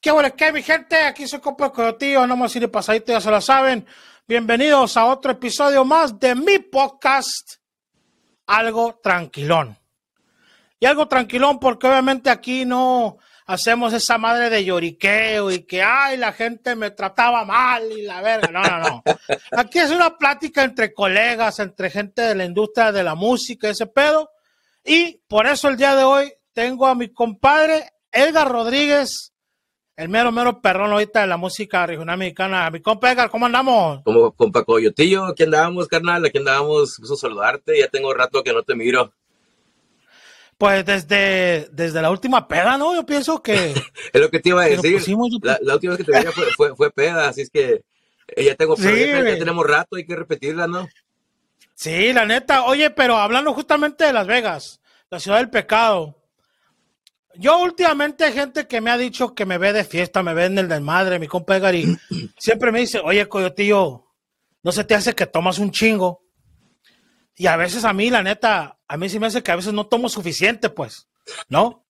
¿Qué bueno, qué mi gente? Aquí soy Copa Coyotillo, no más ir pasadito, ya se lo saben. Bienvenidos a otro episodio más de mi podcast, Algo Tranquilón. Y algo tranquilón porque obviamente aquí no hacemos esa madre de lloriqueo y que, ay, la gente me trataba mal y la verga. No, no, no. Aquí es una plática entre colegas, entre gente de la industria de la música, ese pedo. Y por eso el día de hoy tengo a mi compadre Edgar Rodríguez, el mero, mero perrón ahorita de la música regional mexicana. Mi compa Edgar, ¿cómo andamos? Como compa Coyotillo, aquí andamos, carnal, aquí andamos, gusto saludarte, ya tengo rato que no te miro. Pues desde, desde la última peda, ¿no? Yo pienso que... es lo que te iba a decir. la, última vez que te vi fue, fue, peda, así es que eh, ya, tengo, ya, tenemos rato, hay que repetirla, ¿no? Sí, la neta. Oye, pero hablando justamente de Las Vegas, la ciudad del pecado. Yo últimamente hay gente que me ha dicho que me ve de fiesta, me ve en el desmadre, mi compa Edgar, y siempre me dice, oye, coyotillo, no se te hace que tomas un chingo. Y a veces a mí, la neta, a mí sí me hace que a veces no tomo suficiente, pues, ¿no?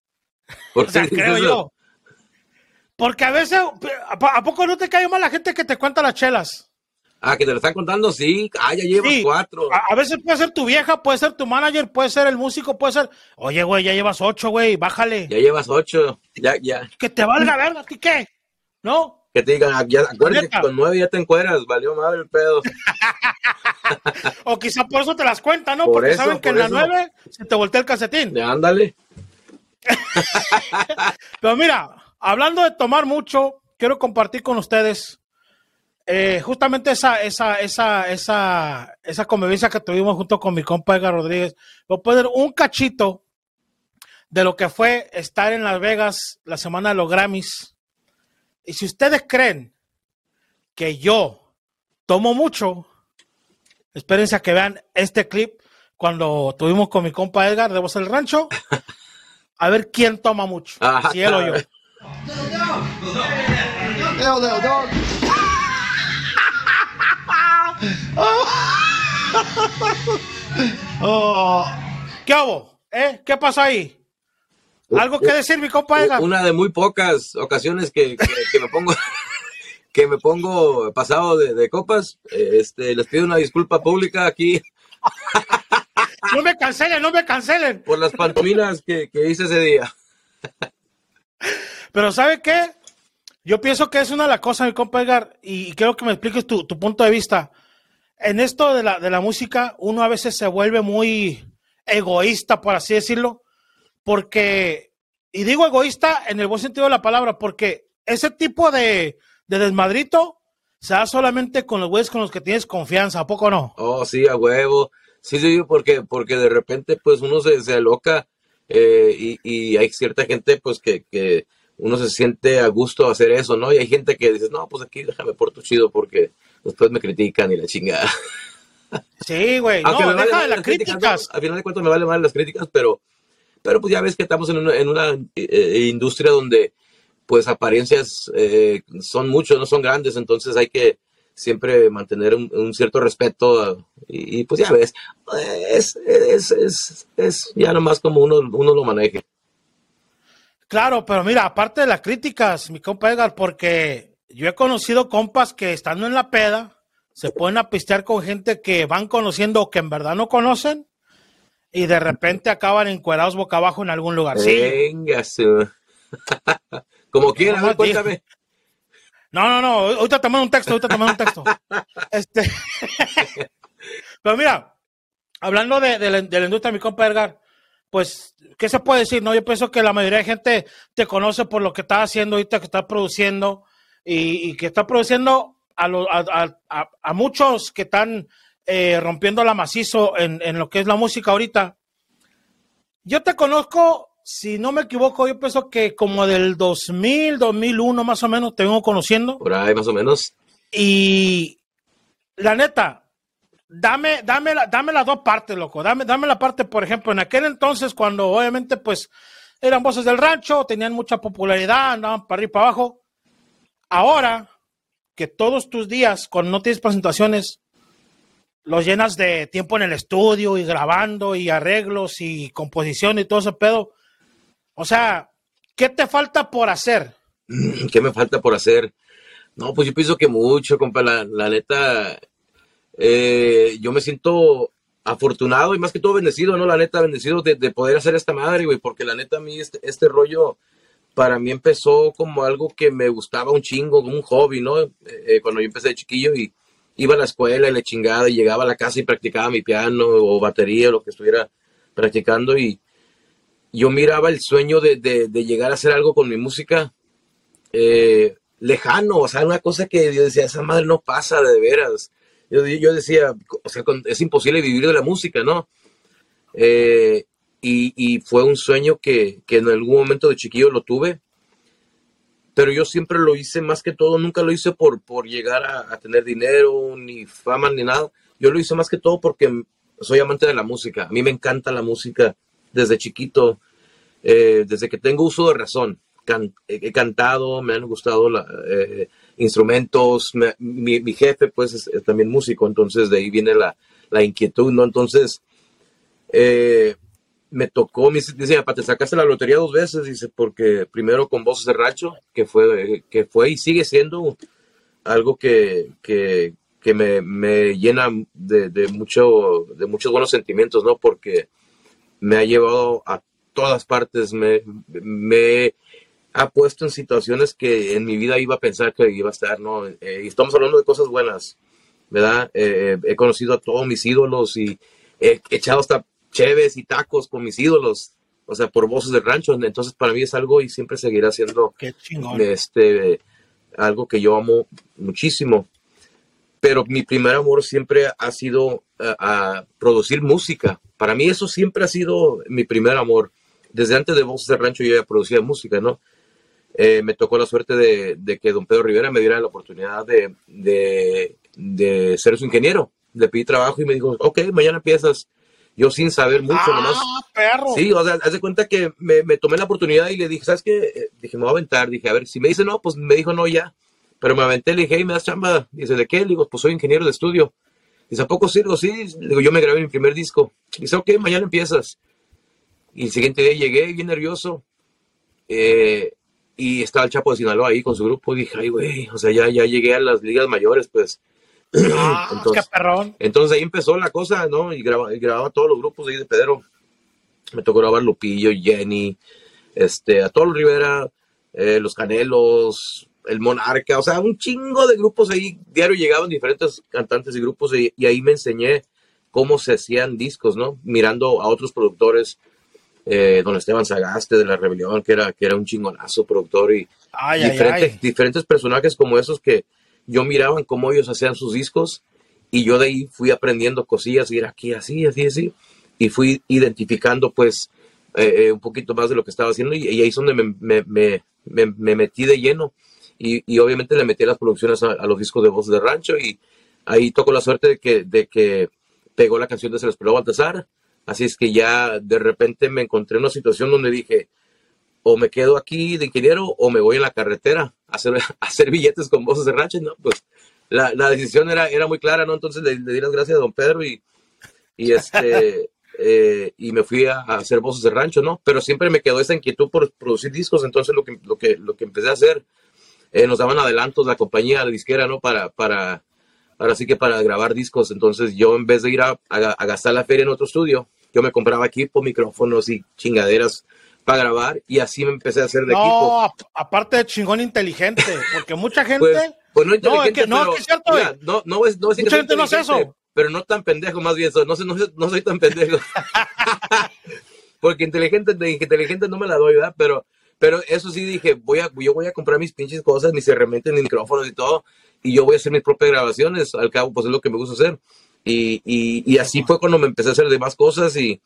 ¿Por o sea, creo yo. Porque a veces, ¿a poco no te cae mal la gente que te cuenta las chelas? Ah, que te lo están contando, sí. Ah, ya llevas cuatro. A, veces puede ser tu vieja, puede ser tu manager, puede ser el músico, puede ser. Oye, güey, ya llevas ocho, güey, bájale. Ya llevas ocho, ya, ya. Que te valga verga, ¿a ti qué? ¿No? Que te digan, ya, acuérdate que con nueve ya te encueras, valió madre el pedo. o quizá por eso te las cuentan, ¿no? Porque saben que en la nueve se te voltea el calcetín. Ya, ándale. Pero mira, hablando de tomar mucho, quiero compartir con ustedes eh, justamente esa, esa, esa, esa, esa convivencia que tuvimos junto con mi compa Edgar Rodríguez, voy a poner un cachito de lo que fue estar en Las Vegas la semana de los Grammys. Y si ustedes creen que yo tomo mucho, espérense a que vean este clip cuando tuvimos con mi compa Edgar de Voz del Rancho. A ver quién toma mucho, si él o yo. Oh. ¿Qué hago? ¿Eh? ¿Qué pasa ahí? ¿Algo que decir, mi compadre? Una de muy pocas ocasiones que, me pongo que me pongo pasado de, copas. Este, les pido una disculpa pública aquí. No me cancelen, no me cancelen. Por las pantominas que, hice ese día. Pero ¿sabe qué? Yo pienso que es una de las cosas, mi compa y quiero que me expliques tu, tu punto de vista en esto de la, de la música, uno a veces se vuelve muy egoísta, por así decirlo, porque, y digo egoísta en el buen sentido de la palabra, porque ese tipo de, desmadrito se da solamente con los güeyes con los que tienes confianza, ¿a poco no? Oh, sí, a huevo. Sí, sí, porque, porque de repente pues uno se, se aloca eh, y, y, hay cierta gente pues que, que, uno se siente a gusto hacer eso, ¿no? Y hay gente que dices, no, pues aquí déjame por tu chido porque después me critican y la chingada. Sí, güey, no, deja de las críticas. Al final de cuentas me vale mal las críticas, pero, pero pues ya ves que estamos en una, una eh, industria donde pues apariencias eh, son muchos, no son grandes, entonces hay que siempre mantener un, cierto respeto y, pues ya ves, es, es, es, es, ya nomás como uno, uno lo maneje. Claro, pero mira, aparte de las críticas, mi compa Edgar, porque yo he conocido compas que estando en la peda se pueden apistear con gente que van conociendo o que en verdad no conocen y de repente acaban encuerados boca abajo en algún lugar. Venga, su. Como quieras, cuéntame. No, no, no, ahorita te mando un texto, ahorita te mando un texto. este... Pero mira, hablando de, de, la, de, la, industria, mi compa Edgar, pues, ¿qué se puede decir? No, yo pienso que la mayoría de gente te conoce por lo que estás haciendo ahorita, que estás produciendo, y, que está produciendo a, muchos que están eh, rompiendo la macizo en, lo que es la música ahorita. Yo te conozco, si no me equivoco, yo pienso que como del 2000, 2001 más o menos te vengo conociendo. Por ahí más o menos. Y la neta, dame, dame, dame las dos partes, loco. Dame, dame la parte, por ejemplo, en aquel entonces cuando obviamente pues eran voces del rancho, tenían mucha popularidad, andaban para arriba y para abajo ahora que todos tus días, cuando no tienes presentaciones, los llenas de tiempo en el estudio y grabando y arreglos y composición y todo ese pedo. O sea, ¿qué te falta por hacer? ¿Qué me falta por hacer? No, pues yo pienso que mucho, compa. La, neta, eh, yo me siento afortunado y más que todo bendecido, ¿no? La neta, bendecido de, poder hacer esta madre, güey, porque la neta a mí este, este, rollo para mí empezó como algo que me gustaba un chingo, como un hobby, ¿no? Eh, eh, cuando yo empecé de chiquillo y iba a la escuela y le chingada y llegaba a la casa y practicaba mi piano o batería o lo que estuviera practicando y yo miraba el sueño de, de, llegar a hacer algo con mi música eh, lejano, o sea, una cosa que yo decía, esa madre no pasa de veras. Yo, yo decía, o sea, es imposible vivir de la música, ¿no? Eh, y, y, fue un sueño que, que, en algún momento de chiquillo lo tuve, pero yo siempre lo hice más que todo, nunca lo hice por, por llegar a, tener dinero, ni fama, ni nada. Yo lo hice más que todo porque soy amante de la música. A mí me encanta la música desde chiquito, eh, desde que tengo uso de razón he cantado, me han gustado eh, instrumentos, mi, jefe pues es, también músico, entonces de ahí viene la, la inquietud, ¿no? Entonces, eh, me tocó, me dice, te sacaste la lotería dos veces, dice, porque primero con Voces de Racho, que fue, que fue y sigue siendo algo que, que, que me, me, llena de, de, mucho, de muchos buenos sentimientos, ¿no? Porque me ha llevado a todas partes, me, me ha puesto en situaciones que en mi vida iba a pensar que iba a estar, ¿no? Eh, y estamos hablando de cosas buenas, ¿verdad? Eh, he conocido a todos mis ídolos y he echado hasta cheves y tacos con mis ídolos, o sea, por voces del rancho. Entonces, para mí es algo y siempre seguirá siendo este, algo que yo amo muchísimo. Pero mi primer amor siempre ha sido a, a producir música. Para mí eso siempre ha sido mi primer amor desde antes de Voces del Rancho yo ya producía música, ¿no? Eh, me tocó la suerte de, que don Pedro Rivera me diera la oportunidad de, de, ser su ingeniero. Le pedí trabajo y me dijo, ok, mañana empiezas. Yo sin saber mucho, ah, nomás. perro! Sí, o sea, haz de cuenta que me, tomé la oportunidad y le dije, ¿sabes qué? Eh, dije, me voy a aventar. Dije, a ver, si me dice no, pues me dijo no ya. Pero me aventé, le dije, hey, ¿me das chamba? Dice, ¿de qué? Le digo, pues soy ingeniero de estudio. Dice, ¿a poco sirvo? Sí. Le digo, yo me grabé mi primer disco. Dice, ok, mañana empiezas. Y el siguiente día llegué bien nervioso. Eh, y estaba el Chapo de Sinaloa ahí con su grupo. Y dije, ay, güey, o sea, ya, ya llegué a las ligas mayores, pues. Ah, entonces, qué perrón. Entonces ahí empezó la cosa, ¿no? Y grababa, grababa todos los grupos ahí de Pedro. Me tocó grabar Lupillo, Jenny, este, a todos los Rivera, eh, los Canelos, el Monarca, o sea, un chingo de grupos ahí. Diario llegaban diferentes cantantes y grupos y, y ahí me enseñé cómo se hacían discos, ¿no? Mirando a otros productores eh, don Esteban Sagaste de la Rebelión, que era, que era un chingonazo productor y diferentes, diferentes personajes como esos que yo miraban cómo ellos hacían sus discos y yo de ahí fui aprendiendo cosillas y era aquí así, así, así. Y fui identificando pues eh, eh, un poquito más de lo que estaba haciendo y, ahí es donde me, me, me, metí de lleno. Y, y, obviamente le metí las producciones a, los discos de voz de rancho y ahí tocó la suerte de que, de que pegó la canción de Se les peló Baltasar. Así es que ya de repente me encontré en una situación donde dije, o me quedo aquí de ingeniero o me voy en la carretera a hacer, hacer billetes con voces de rancho. No, pues la, la decisión era, era muy clara, ¿no? Entonces le, di las gracias a don Pedro y, y este, eh, y me fui a, hacer voces de rancho, ¿no? Pero siempre me quedó esa inquietud por producir discos, entonces lo que, lo que, lo que empecé a hacer, eh, nos daban adelantos la compañía, la disquera, ¿no? Para, para, ahora sí que para grabar discos. Entonces yo en vez de ir a, a, gastar la feria en otro estudio, yo me compraba equipo, micrófonos y chingaderas para grabar y así me empecé a hacer de equipo. No, aparte de chingón inteligente, porque mucha gente... Pues, pues no no, es que, no, es cierto, no, no, es, no es Mucha gente no hace eso. Pero no tan pendejo, más bien, no, no, no soy tan pendejo. porque inteligente, inteligente no me la doy, ¿verdad? Pero, pero eso sí dije, voy a, yo voy a comprar mis pinches cosas, mis herramientas, mis micrófonos y todo, y yo voy a hacer mis propias grabaciones, al cabo, pues es lo que me gusta hacer. Y, y, así fue cuando me empecé a hacer demás cosas y,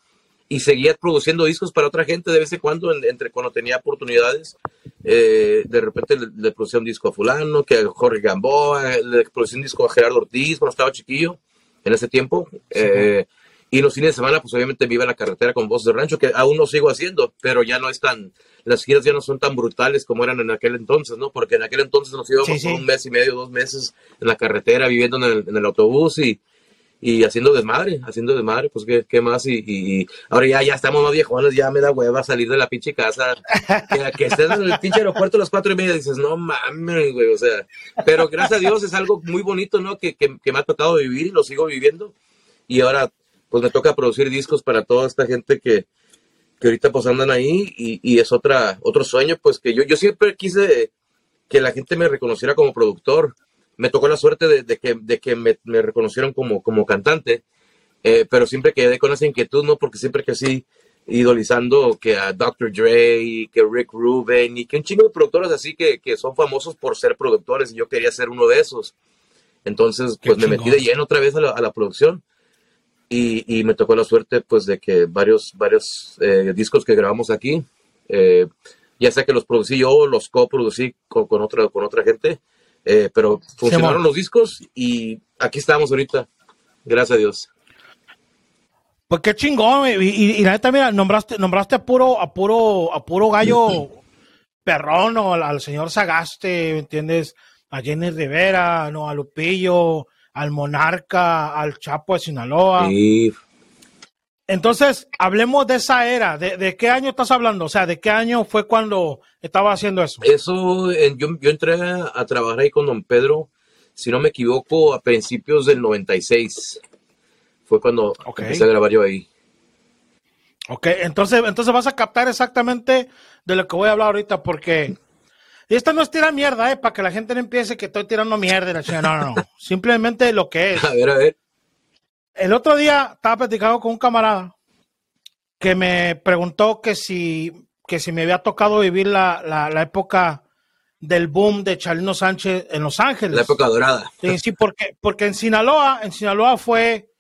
y seguía produciendo discos para otra gente de vez en cuando, entre cuando tenía oportunidades. Eh, de repente le, producía un disco a fulano, que a Jorge Gamboa, le producía un disco a Gerardo Ortiz cuando estaba chiquillo, en ese tiempo. Eh, y los fines de semana, pues obviamente me iba a la carretera con voz de rancho, que aún no sigo haciendo, pero ya no es tan, las giras ya no son tan brutales como eran en aquel entonces, ¿no? Porque en aquel entonces nos íbamos un mes y medio, dos meses en la carretera, viviendo en el, en el autobús y, y haciendo desmadre, haciendo desmadre, pues qué, qué más, y, y, ahora ya, ya estamos más viejones, ya me da hueva salir de la pinche casa, que, que estés en el pinche aeropuerto a las cuatro y media, dices, no mames, güey, o sea, pero gracias a Dios es algo muy bonito, ¿no? Que, que, que me ha tocado vivir y lo sigo viviendo, y ahora pues me toca producir discos para toda esta gente que, que ahorita pues andan ahí, y, y es otra, otro sueño, pues que yo, yo siempre quise que la gente me reconociera como productor, me tocó la suerte de, que, de que me, me, reconocieron como, como cantante, eh, pero siempre quedé con esa inquietud, ¿no? Porque siempre que sí, idolizando que a Dr. Dre, que Rick Rubin y que un chingo de productores así que, que son famosos por ser productores y yo quería ser uno de esos. Entonces, pues me metí de lleno otra vez a la, a la producción y, y, me tocó la suerte, pues, de que varios, varios eh, discos que grabamos aquí, eh, ya sea que los producí yo, los coproducí con, con, otra, con otra gente, eh, pero funcionaron los discos y aquí estamos ahorita. Gracias a Dios. Pues qué chingón, y, y, y la neta, mira, nombraste, nombraste a puro, a puro, a puro gallo perrón, o al, al, señor Sagaste, ¿me entiendes? A Jenny Rivera, no, a Lupillo, al Monarca, al Chapo de Sinaloa. Sí. Entonces, hablemos de esa era. ¿De, ¿De, qué año estás hablando? O sea, ¿de qué año fue cuando estaba haciendo eso? Eso, yo, yo entré a trabajar ahí con don Pedro, si no me equivoco, a principios del 96. Fue cuando okay. empecé a grabar yo ahí. Ok, entonces, entonces vas a captar exactamente de lo que voy a hablar ahorita, porque esta no es tirar mierda, ¿eh? Para que la gente no empiece que estoy tirando mierda. No, no, no. Simplemente lo que es. A ver, a ver. El otro día estaba platicando con un camarada que me preguntó que si, que si me había tocado vivir la, la, la época del boom de Chalino Sánchez en Los Ángeles. La época dorada. Sí, sí, porque, porque en Sinaloa, en Sinaloa fue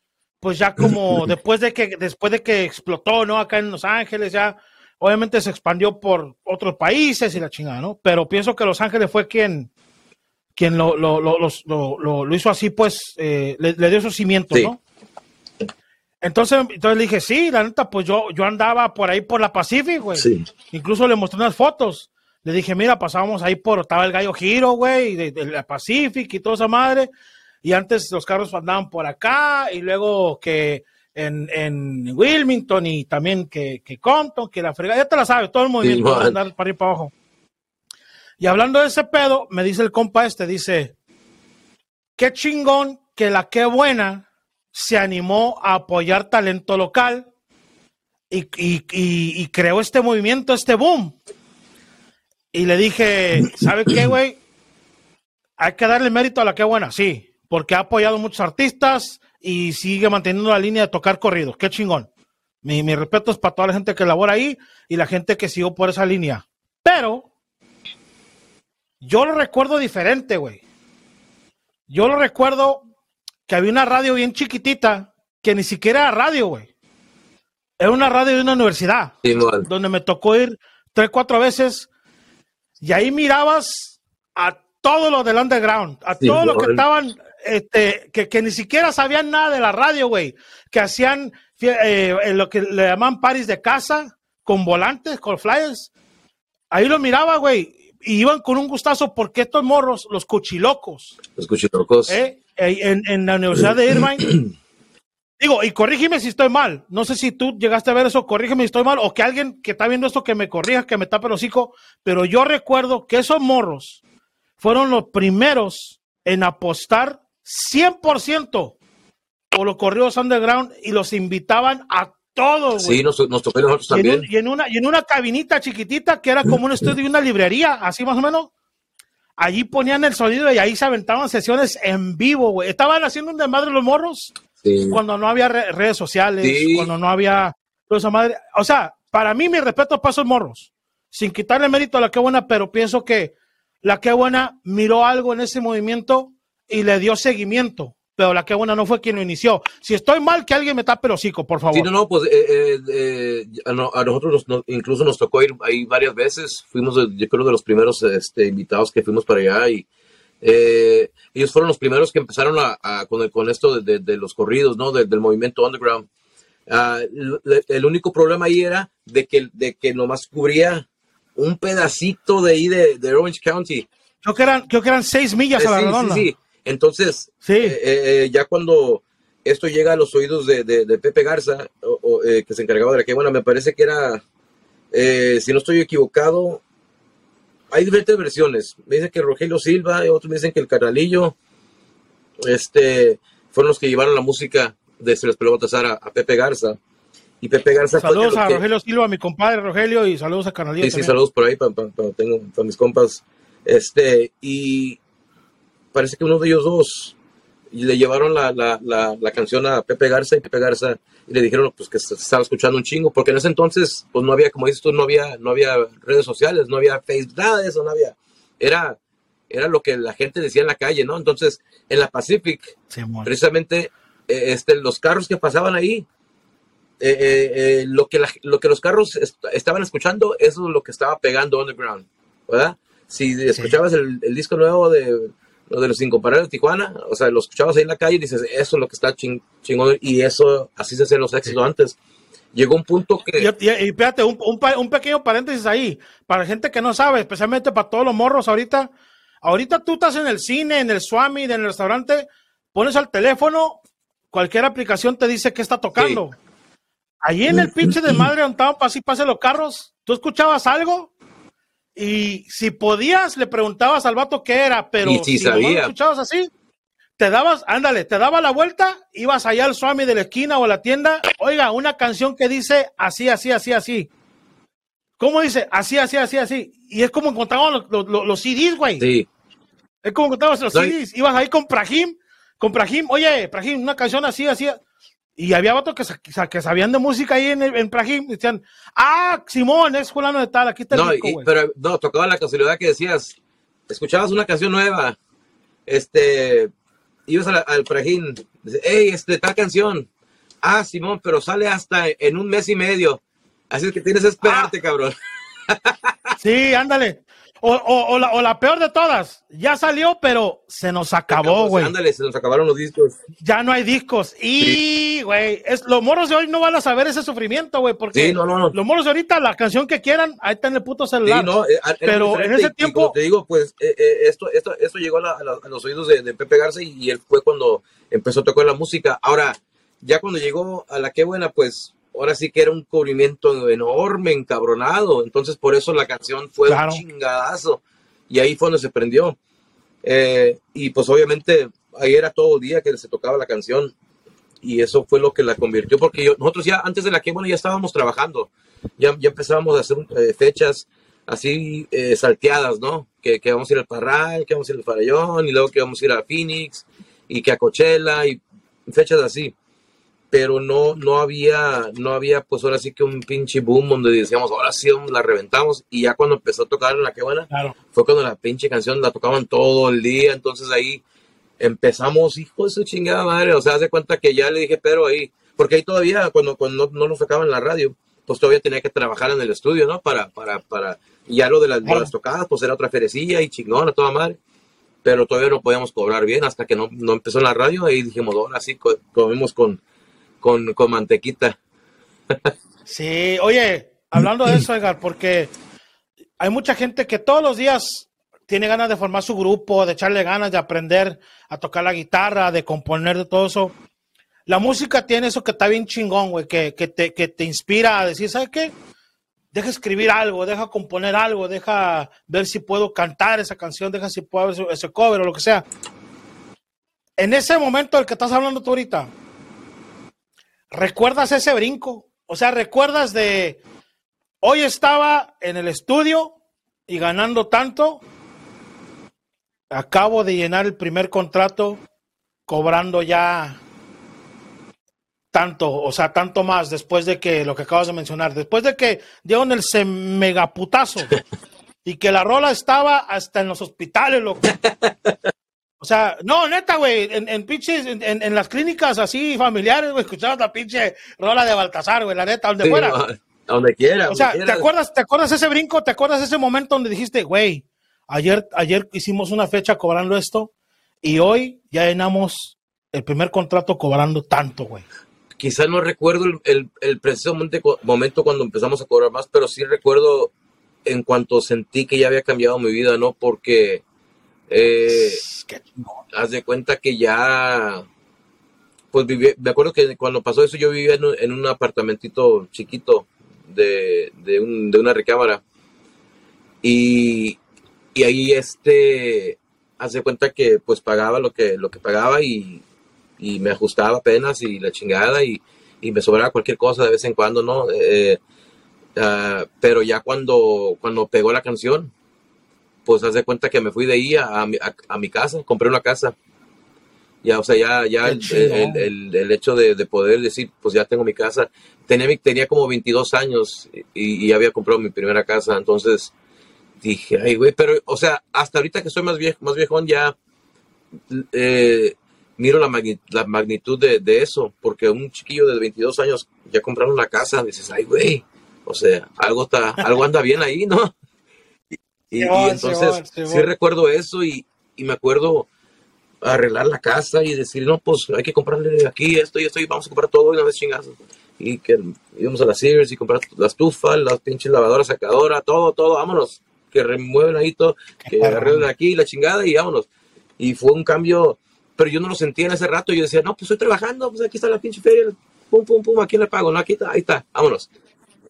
pues ya como después de que después de que explotó, ¿no? Acá en Los Ángeles ya obviamente se expandió por otros países y la chingada, ¿no? Pero pienso que Los Ángeles fue quien quien lo, lo, lo, lo, lo hizo así, pues eh, le, le, dio esos cimientos, Sí. ¿no? Entonces, entonces le dije, sí, la neta, pues yo, yo andaba por ahí por la Pacific, güey. Sí. Incluso le mostré unas fotos. Le dije, mira, pasábamos ahí por, estaba el gallo giro, güey, de, de, la Pacific y toda esa madre. Y antes los carros andaban por acá y luego que en, en Wilmington y también que, que Compton, que la fregada, ya te la sabes, todo el movimiento va a andar para ir para abajo. Y hablando de ese pedo, me dice el compa este, dice, qué chingón que la qué buena se animó a apoyar talento local y, y, y, creó este movimiento, este boom. Y le dije, ¿sabe qué, güey? Hay que darle mérito a la que buena, sí, porque ha apoyado muchos artistas y sigue manteniendo la línea de tocar corridos. Qué chingón. Mi, mi respeto es para toda la gente que labora ahí y la gente que siguió por esa línea. Pero yo lo recuerdo diferente, güey. Yo lo recuerdo que había una radio bien chiquitita que ni siquiera era radio, güey. Era una radio de una universidad. Sí. Donde me tocó ir tres, cuatro veces. Y ahí mirabas a todos los del underground, a Sí, todos los que estaban, este, que, que ni siquiera sabían nada de la radio, güey. Que hacían eh, lo que le llaman paris de casa, con volantes, con flyers. Ahí lo miraba, güey. Y iban con un gustazo porque estos morros, los cochilocos, Los cuchilocos. ¿eh? En, en la Universidad de Irvine. Digo, y corrígeme si estoy mal. No sé si tú llegaste a ver eso, corrígeme si estoy mal, o que alguien que está viendo esto que me corrija, que me tape el hocico. Pero yo recuerdo que esos morros fueron los primeros en apostar 100% por los corridos underground y los invitaban a todos. Sí, nos, nos tocó a nosotros Y en, también. un- y en una, y en una cabinita chiquitita que era como un estudio de una librería, así más o menos. Allí ponían el sonido y ahí se aventaban sesiones en vivo, güey. Estaban haciendo un desmadre los morros Sí. cuando no había re- redes sociales, Sí. cuando no había madre. O sea, para mí, mi respeto para esos morros. Sin quitarle mérito a la que buena, pero pienso que la que buena miró algo en ese movimiento y le dio seguimiento. Pero la que buena no fue quien lo inició. Si estoy mal, que alguien me tape el hocico, por favor. Sí, no, no, pues eh, eh, eh, a, no- a nosotros nos- incluso nos tocó ir ahí varias veces. Fuimos, yo creo, de los primeros este, invitados que fuimos para allá y eh, ellos fueron los primeros que empezaron a, a- con, el- con esto de, de- de los corridos, ¿no? De- del movimiento underground. Ah, el, el único problema ahí era de que, de que nomás cubría un pedacito de ahí de, Orange County. Creo que eran, creo que eran seis millas Eh, a la sí, sí, redonda. sí. Entonces, Sí. eh, eh, ya cuando esto llega a los oídos de, de, Pepe Garza, eh, que se encargaba de la que, bueno, me parece que era, eh, si no estoy equivocado, hay diferentes versiones. Me dicen que Rogelio Silva, y otros me dicen que el Carnalillo, este, fueron los que llevaron la música de Se les a, a Pepe Garza. Y Pepe Garza Saludos a Rogelio Silva, mi compadre Rogelio, y saludos a Carnalillo. Sí, sí, saludos por ahí para mis compas. Este, y parece que uno de ellos dos le llevaron la, la, la, canción a Pepe Garza y Pepe Garza y le dijeron pues que se estaba escuchando un chingo, porque en ese entonces pues no había, como dices tú, no había, no había redes sociales, no había Facebook, nada de eso, no había, era, era lo que la gente decía en la calle, ¿no? Entonces, en la Pacific, precisamente, eh, este, los carros que pasaban ahí, eh, eh, lo, que lo que los carros estaban escuchando, eso es lo que estaba pegando underground, ¿verdad? Si escuchabas el, el disco nuevo de lo de los incomparables de Tijuana, o sea, lo escuchabas ahí en la calle y dices, eso es lo que está chingón, y eso, así se hacen los éxitos antes. Llegó un punto que... Y, y, espérate, un, un, pequeño paréntesis ahí, para gente que no sabe, especialmente para todos los morros ahorita, ahorita tú estás en el cine, en el Swami, en el restaurante, pones al teléfono, cualquier aplicación te dice que está tocando. Allí en el pinche de madre donde estaban así pase los carros, ¿tú escuchabas algo? Y si podías, le preguntabas al vato qué era, pero si, sabía. escuchabas así, te dabas, ándale, te daba la vuelta, ibas allá al Swami de la esquina o a la tienda, oiga, una canción que dice así, así, así, así. ¿Cómo dice? Así, así, así, así. Y es como encontraban los, los, CDs, güey. Sí. Es como encontrabas los CDs. Ibas ahí con Prahim, con Prahim, oye, Prahim, una canción así, así. Y había vatos que, que, sabían de música ahí en, en Prahim, decían, ah, Simón, es fulano de tal, aquí está el no, Pero no, tocaba la casualidad que decías, escuchabas una canción nueva, este, ibas al, al Prahim, hey, este, tal canción, ah, Simón, pero sale hasta en un mes y medio, así es que tienes que esperarte, ah. cabrón. Sí, ándale. O, la, o, la, peor de todas, ya salió, pero se nos acabó, güey. Ándale, se nos acabaron los discos. Ya no hay discos. Y, güey, los moros de hoy no van a saber ese sufrimiento, güey, porque sí, no, no, no. los moros de ahorita, la canción que quieran, ahí está en el puto celular. Sí, no, eh, pero en ese tiempo. te digo, pues, eh, eh, esto, esto, esto llegó a, los oídos de, Pepe Garza y, él fue cuando empezó a tocar la música. Ahora, ya cuando llegó a la Qué Buena, pues ahora sí que era un cubrimiento enorme, encabronado. Entonces, por eso la canción fue un chingadazo. Y ahí fue donde se prendió. Eh, y pues obviamente ahí era todo el día que se tocaba la canción. Y eso fue lo que la convirtió, porque nosotros ya antes de la que bueno ya estábamos trabajando, ya, ya empezábamos a hacer eh, fechas así eh, salteadas, ¿no? Que, que, vamos a ir al Parral, que vamos a ir al Farallón, y luego que vamos a ir a Phoenix, y que a Coachella, y fechas así pero no, no había, no había, pues ahora sí que un pinche boom donde decíamos, ahora sí la reventamos, y ya cuando empezó a tocar en la que buena, fue cuando la pinche canción la tocaban todo el día, entonces ahí empezamos, hijo de su chingada madre, o sea, hace cuenta que ya le dije, pero ahí, porque ahí todavía, cuando, cuando no, nos tocaban en la radio, pues todavía tenía que trabajar en el estudio, ¿no? Para, para, para, y ya lo de las, de las tocadas, pues era otra ferecilla y chingona, toda madre. Pero todavía no podíamos cobrar bien hasta que no, no empezó en la radio, ahí dijimos, ahora sí, comimos con, con, con mantequita. Sí, oye, hablando de eso, Edgar, porque hay mucha gente que todos los días tiene ganas de formar su grupo, de echarle ganas de aprender a tocar la guitarra, de componer, de todo eso. La música tiene eso que está bien chingón, güey, que, que, te, que te inspira a decir, ¿sabes qué? Deja escribir algo, deja componer algo, deja ver si puedo cantar esa canción, deja si puedo ese, ese cover o lo que sea. En ese momento del que estás hablando tú ahorita, ¿Recuerdas ese brinco? O sea, ¿recuerdas de hoy estaba en el estudio y ganando tanto? Acabo de llenar el primer contrato cobrando ya tanto, o sea, tanto más después de que lo que acabas de mencionar, después de que dieron el megaputazo y que la rola estaba hasta en los hospitales, loco. O sea, no, neta, güey, en, en pinches, en, en, las clínicas así familiares, güey, escuchabas la pinche rola de Baltasar, güey, la neta, donde fuera. A donde quiera. O sea, ¿te acuerdas, ¿te acuerdas ese brinco? ¿Te acuerdas ese momento donde dijiste, güey, ayer, ayer hicimos una fecha cobrando esto y hoy ya llenamos el primer contrato cobrando tanto, güey? Quizás no recuerdo el, el, el preciso momento cuando empezamos a cobrar más, pero sí recuerdo en cuanto sentí que ya había cambiado mi vida, ¿no? Porque eh, haz de cuenta que ya, pues viví, me acuerdo que cuando pasó eso yo vivía en un, en un apartamentito chiquito de, de, un, de, una recámara. Y, y ahí este, hace cuenta que pues pagaba lo que, lo que pagaba y, y me ajustaba apenas y la chingada y, y, me sobraba cualquier cosa de vez en cuando, ¿no? Eh, uh, pero ya cuando, cuando pegó la canción, pues hace cuenta que me fui de ahí a, a, a mi casa, compré una casa. Ya, o sea, ya, ya el, el, el, hecho de, de, poder decir, pues ya tengo mi casa, tenía, tenía como 22 años y, y había comprado mi primera casa, entonces dije, ay, güey, pero, o sea, hasta ahorita que soy más viejo, más viejón, ya eh, miro la, magnitud, la magnitud de, de, eso, porque un chiquillo de 22 años ya compraron una casa, dices, ay, güey, o sea, algo está, algo anda bien ahí, ¿no? Y, y, y entonces, sí recuerdo eso y, y me acuerdo arreglar la casa y decir, no, pues hay que comprarle aquí esto y esto y vamos a comprar todo y una vez chingazo. Y que íbamos a la Sears y comprar la estufa, las pinches lavadoras sacadora, todo, todo, vámonos. Que remueven ahí todo, que arreglen aquí la chingada y vámonos. Y fue un cambio, pero yo no lo sentía en ese rato. Yo decía, no, pues estoy trabajando, pues aquí está la pinche feria, pum, pum, pum, aquí le pago, no, aquí está, ahí está, vámonos.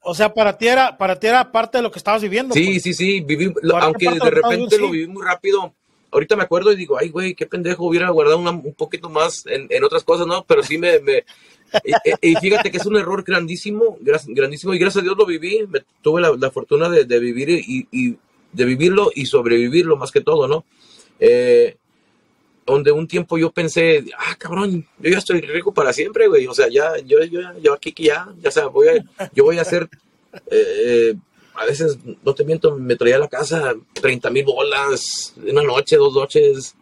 O sea, para ti era, para ti era parte de lo que estabas viviendo. Sí, pues. sí, sí, viví, aunque de repente lo viví muy rápido ahorita me acuerdo y digo, ay, güey, qué pendejo, hubiera guardado una, un poquito más en, en, otras cosas, ¿no? Pero sí me... me y, y, fíjate que es un error grandísimo, grandísimo, y gracias a Dios lo viví, me, tuve la, la fortuna de, de vivir y, y, de vivirlo y sobrevivirlo más que todo, ¿no? Eh, donde un tiempo yo pensé, ah, cabrón, yo ya estoy rico para siempre, güey, o sea, ya, yo, yo, yo aquí ya, ya sea, voy a, yo voy a hacer... Eh, a veces, no te miento, me traía a la casa 30 mil bolas, una noche, dos noches,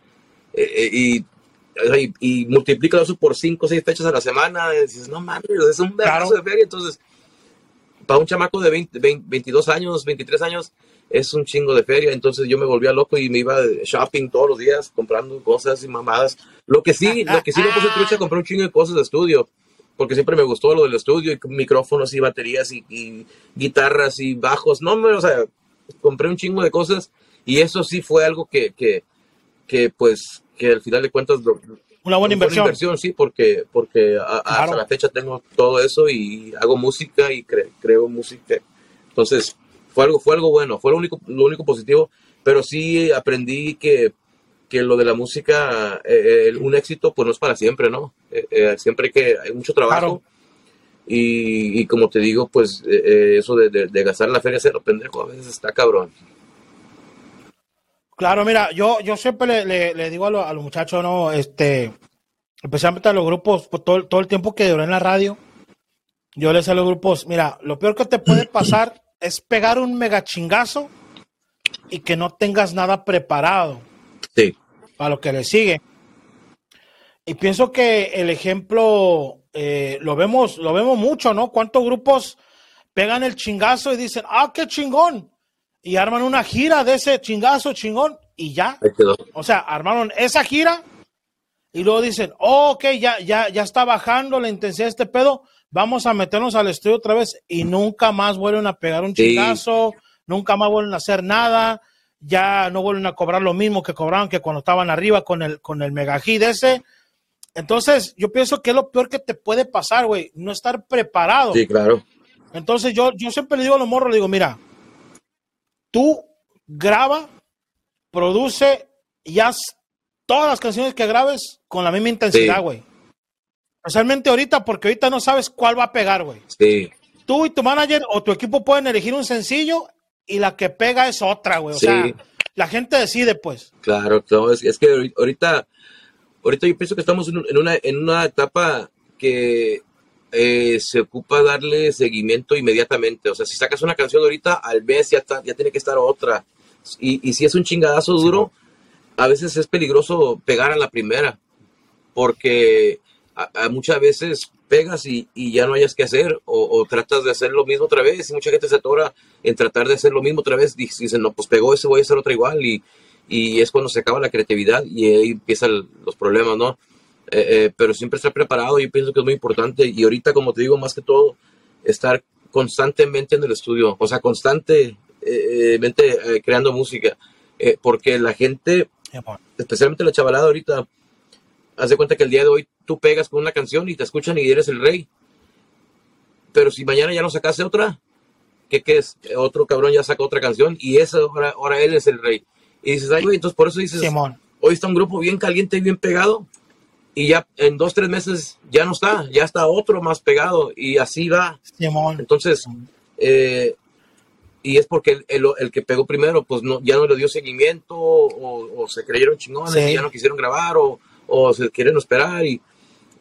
eh, y, y, y multiplica eso por 5 o 6 fechas a la semana, y dices, no mames, es un vergazo claro. de feria, entonces, para un chamaco de 20, 20, 22 años, 23 años, es un chingo de feria, entonces yo me volvía loco y me iba shopping todos los días, comprando cosas y mamadas. Lo que sí, lo que sí me puse trucha, compré un chingo de cosas de estudio porque siempre me gustó lo del estudio y micrófonos y baterías y, y guitarras y bajos. No, o sea, compré un chingo de cosas y eso sí fue algo que, que, que pues, que al final de cuentas... Lo, una buena inversión. Inversión, sí, porque, porque a, claro. hasta la fecha tengo todo eso y hago música y cre, creo música. Entonces, fue algo, fue algo bueno, fue lo único, lo único positivo, pero sí aprendí que que lo de la música, eh, un éxito, pues no es para siempre, ¿no? Eh, eh, siempre que, hay mucho trabajo. Claro. Y, y, como te digo, pues eh, eso de, de, de, gastar la feria cero pendejo a veces está cabrón. Claro, mira, yo, yo siempre le, le, le digo a, lo, a, los muchachos, ¿no? Este, especialmente a los grupos, pues, todo, todo el tiempo que duré en la radio, yo les a los grupos, mira, lo peor que te puede pasar es pegar un mega chingazo y que no tengas nada preparado. Sí a lo que le sigue. Y pienso que el ejemplo eh, lo vemos, lo vemos mucho, ¿no? ¿Cuántos grupos pegan el chingazo y dicen, ah, qué chingón? Y arman una gira de ese chingazo, chingón, y ya. O sea, armaron esa gira y luego dicen, oh, ok, ya, ya, ya está bajando la intensidad de este pedo, vamos a meternos al estudio otra vez y nunca más vuelven a pegar un chingazo, sí. nunca más vuelven a hacer nada ya no vuelven a cobrar lo mismo que cobraban que cuando estaban arriba con el, con el mega hit ese. Entonces, yo pienso que es lo peor que te puede pasar, güey, no estar preparado. Sí, claro. Entonces, yo, yo siempre le digo a los morros, le digo, mira, tú graba, produce y haz todas las canciones que grabes con la misma intensidad, güey. Sí. Especialmente ahorita, porque ahorita no sabes cuál va a pegar, güey. Sí. Tú y tu manager o tu equipo pueden elegir un sencillo y la que pega es otra, güey. O sí. sea, la gente decide, pues. Claro, no, es, es, que ahorita, ahorita yo pienso que estamos en una, en una etapa que eh, se ocupa darle seguimiento inmediatamente. O sea, si sacas una canción ahorita, al mes ya, está, ya tiene que estar otra. Y, y si es un chingadazo duro. A veces es peligroso pegar a la primera, porque a, a muchas veces pegas y, y, ya no hayas que hacer o, o, tratas de hacer lo mismo otra vez y mucha gente se atora en tratar de hacer lo mismo otra vez dicen no pues pegó ese voy a hacer otra igual y, y es cuando se acaba la creatividad y ahí empiezan los problemas no eh, eh, pero siempre estar preparado yo pienso que es muy importante y ahorita como te digo más que todo estar constantemente en el estudio o sea constantemente eh, creando música porque la gente especialmente la chavalada ahorita haz de cuenta que el día de hoy tú pegas con una canción y te escuchan y eres el rey. Pero si mañana ya no sacaste otra, ¿qué, qué es? Otro cabrón ya saca otra canción y esa ahora, ahora él es el rey. Y dices, ay, güey, entonces por eso dices, Simón. hoy está un grupo bien caliente y bien pegado y ya en dos, tres meses ya no está, ya está otro más pegado y así va. Simón. Entonces, eh, y es porque el, el- el que pegó primero, pues no, ya no le dio seguimiento o, o se creyeron chingones Sí. y ya no quisieron grabar o, o se quieren esperar y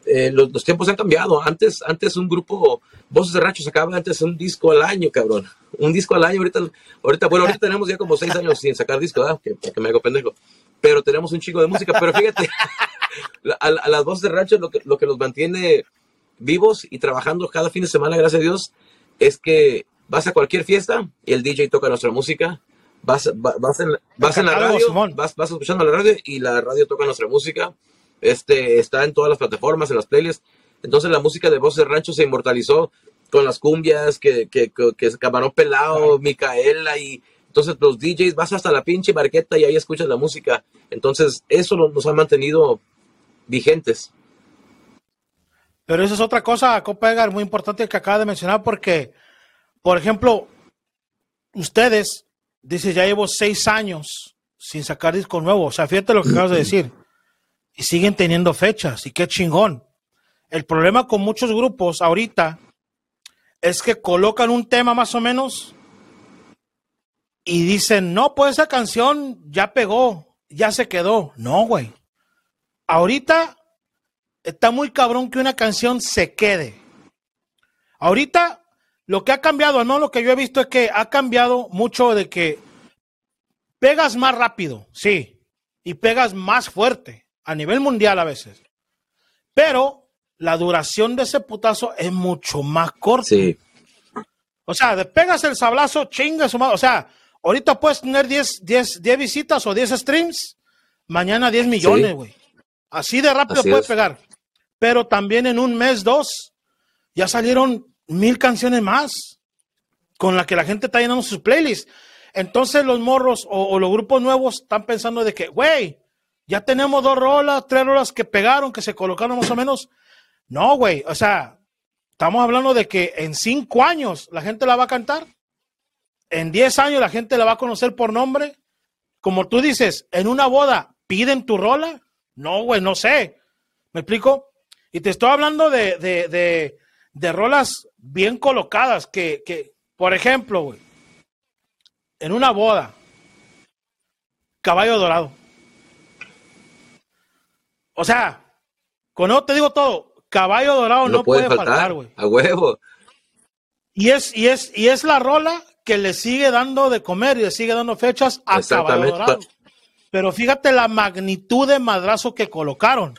eh, los, los tiempos han cambiado. Antes, antes un grupo, Voces de Rancho sacaba antes un disco al año, cabrón. Un disco al año, ahorita, ahorita bueno, ahorita tenemos ya como seis años sin sacar disco, ¿verdad? Que, que me hago pendejo. Pero tenemos un chico de música, pero fíjate, a, a las Voces de Rancho lo que, lo que los mantiene vivos y trabajando cada fin de semana, gracias a Dios, es que vas a cualquier fiesta y el DJ toca nuestra música. Vas, va- vas, en, vas en la radio, vas, vas escuchando la radio y la radio toca nuestra música. Este, está en todas las plataformas, en las playlists. Entonces la música de Voces Rancho se inmortalizó con las cumbias, que, que, que, que es Camarón Pelado, Micaela y entonces los DJs vas hasta la pinche barqueta y ahí escuchas la música. Entonces eso nos ha mantenido vigentes. Pero eso es otra cosa, compa Edgar, muy importante que acaba de mencionar, porque, por ejemplo, ustedes, dice, ya llevo seis años sin sacar disco nuevo. O sea, fíjate lo que acabas de decir. Y siguen teniendo fechas, y qué chingón. El problema con muchos grupos ahorita es que colocan un tema más o menos y dicen, no, pues esa canción ya pegó, ya se quedó. No, güey. Ahorita está muy cabrón que una canción se quede. Ahorita lo que ha cambiado, no lo que yo he visto es que ha cambiado mucho de que pegas más rápido, sí, y pegas más fuerte a nivel mundial a veces. Pero la duración de ese putazo es mucho más corta. Sí. O sea, de pegas el sablazo, chinga su madre. O sea, ahorita puedes tener 10, 10, 10 visitas o 10 streams, mañana 10 millones, Sí. güey. Así de rápido Así puedes es. pegar. Pero también en un mes, dos, ya salieron mil canciones más con la que la gente está llenando sus playlists. Entonces los morros o, los grupos nuevos están pensando de que, güey, ya tenemos dos rolas, tres rolas que pegaron, que se colocaron más o menos. No, güey, o sea, estamos hablando de que en cinco años la gente la va a cantar, en diez años la gente la va a conocer por nombre. Como tú dices, en una boda piden tu rola. No, güey, no sé. ¿Me explico? Y te estoy hablando de, de, de rolas bien colocadas que, que, por ejemplo, güey, en una boda, caballo dorado. O sea, con eso te digo todo, caballo dorado no, puede, faltar, güey. a huevo. Y es, y es, y es la rola que le sigue dando de comer y le sigue dando fechas a Caballo. Dorado. Pero fíjate la magnitud de madrazo que colocaron.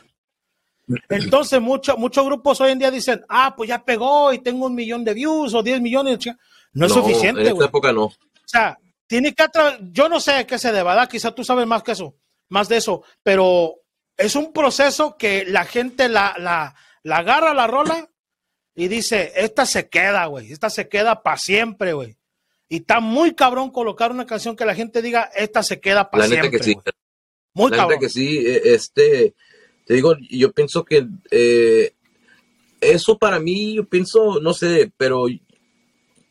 Entonces, mucho- muchos grupos hoy en día dicen, ah, pues ya pegó y tengo un millón de views o 10 millones. chinga". No es En suficiente, esta güey. época no. O sea, tiene que yo no sé qué se deba, ¿verdad? Quizá tú sabes más que eso, más de eso, pero es un proceso que la gente la, la, la agarra la rola y dice, esta se queda, güey, esta se queda para siempre, güey. Y está muy cabrón colocar una canción que la gente diga, esta se queda para La neta siempre. que sí. Muy La cabrón. neta que sí, eh, este, te digo, yo pienso que eh, eso para mí, yo pienso, no sé, pero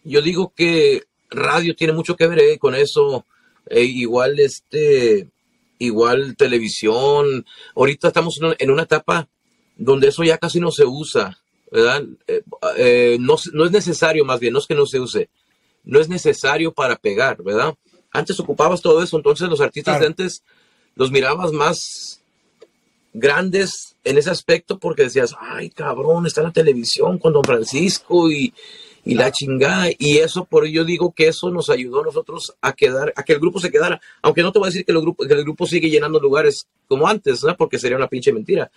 yo digo que radio tiene mucho que ver eh, con eso. Eh, igual, este, igual televisión. Ahorita estamos en una, etapa donde eso ya casi no se usa, ¿verdad? No, no es necesario, más bien, no es que no se use, no es necesario para pegar, ¿verdad? Antes ocupabas todo eso, entonces los artistas Claro. de antes los mirabas más grandes en ese aspecto porque decías, ay, cabrón, está en la televisión con Don Francisco y, y la chingada. Y eso, por ello digo que eso nos ayudó a nosotros a quedar, a que el grupo se quedara. Aunque no te voy a decir que el grupo, que el grupo sigue llenando lugares como antes, ¿no? Porque sería una pinche mentira.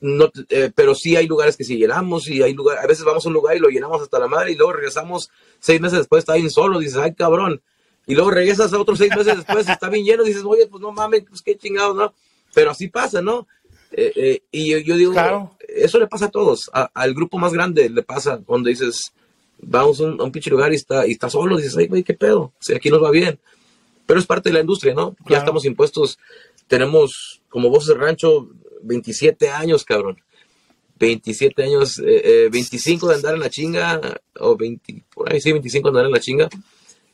No, eh, pero sí hay lugares que sí llenamos y hay lugares, a veces vamos a un lugar y lo llenamos hasta la madre y luego regresamos seis meses después, está bien solo, dices, ay, cabrón. Y luego regresas a otros seis meses después, está bien lleno, dices, oye, pues no mames, pues qué chingados, ¿no? Pero así pasa, ¿no? Eh, eh, y yo, yo digo, Claro. eso le pasa a todos, a- al grupo más grande le pasa cuando dices, vamos a un, a un pinche lugar y está, y está solo, dices, ay, güey, qué pedo, sea, aquí nos va bien. Pero es parte de la industria, ¿no? Ya Claro. estamos impuestos, tenemos como voces de rancho, 27 años, cabrón. 27 años, eh, 25 eh, de andar en la chinga, o 20, por ahí sí, 25 de andar en la chinga.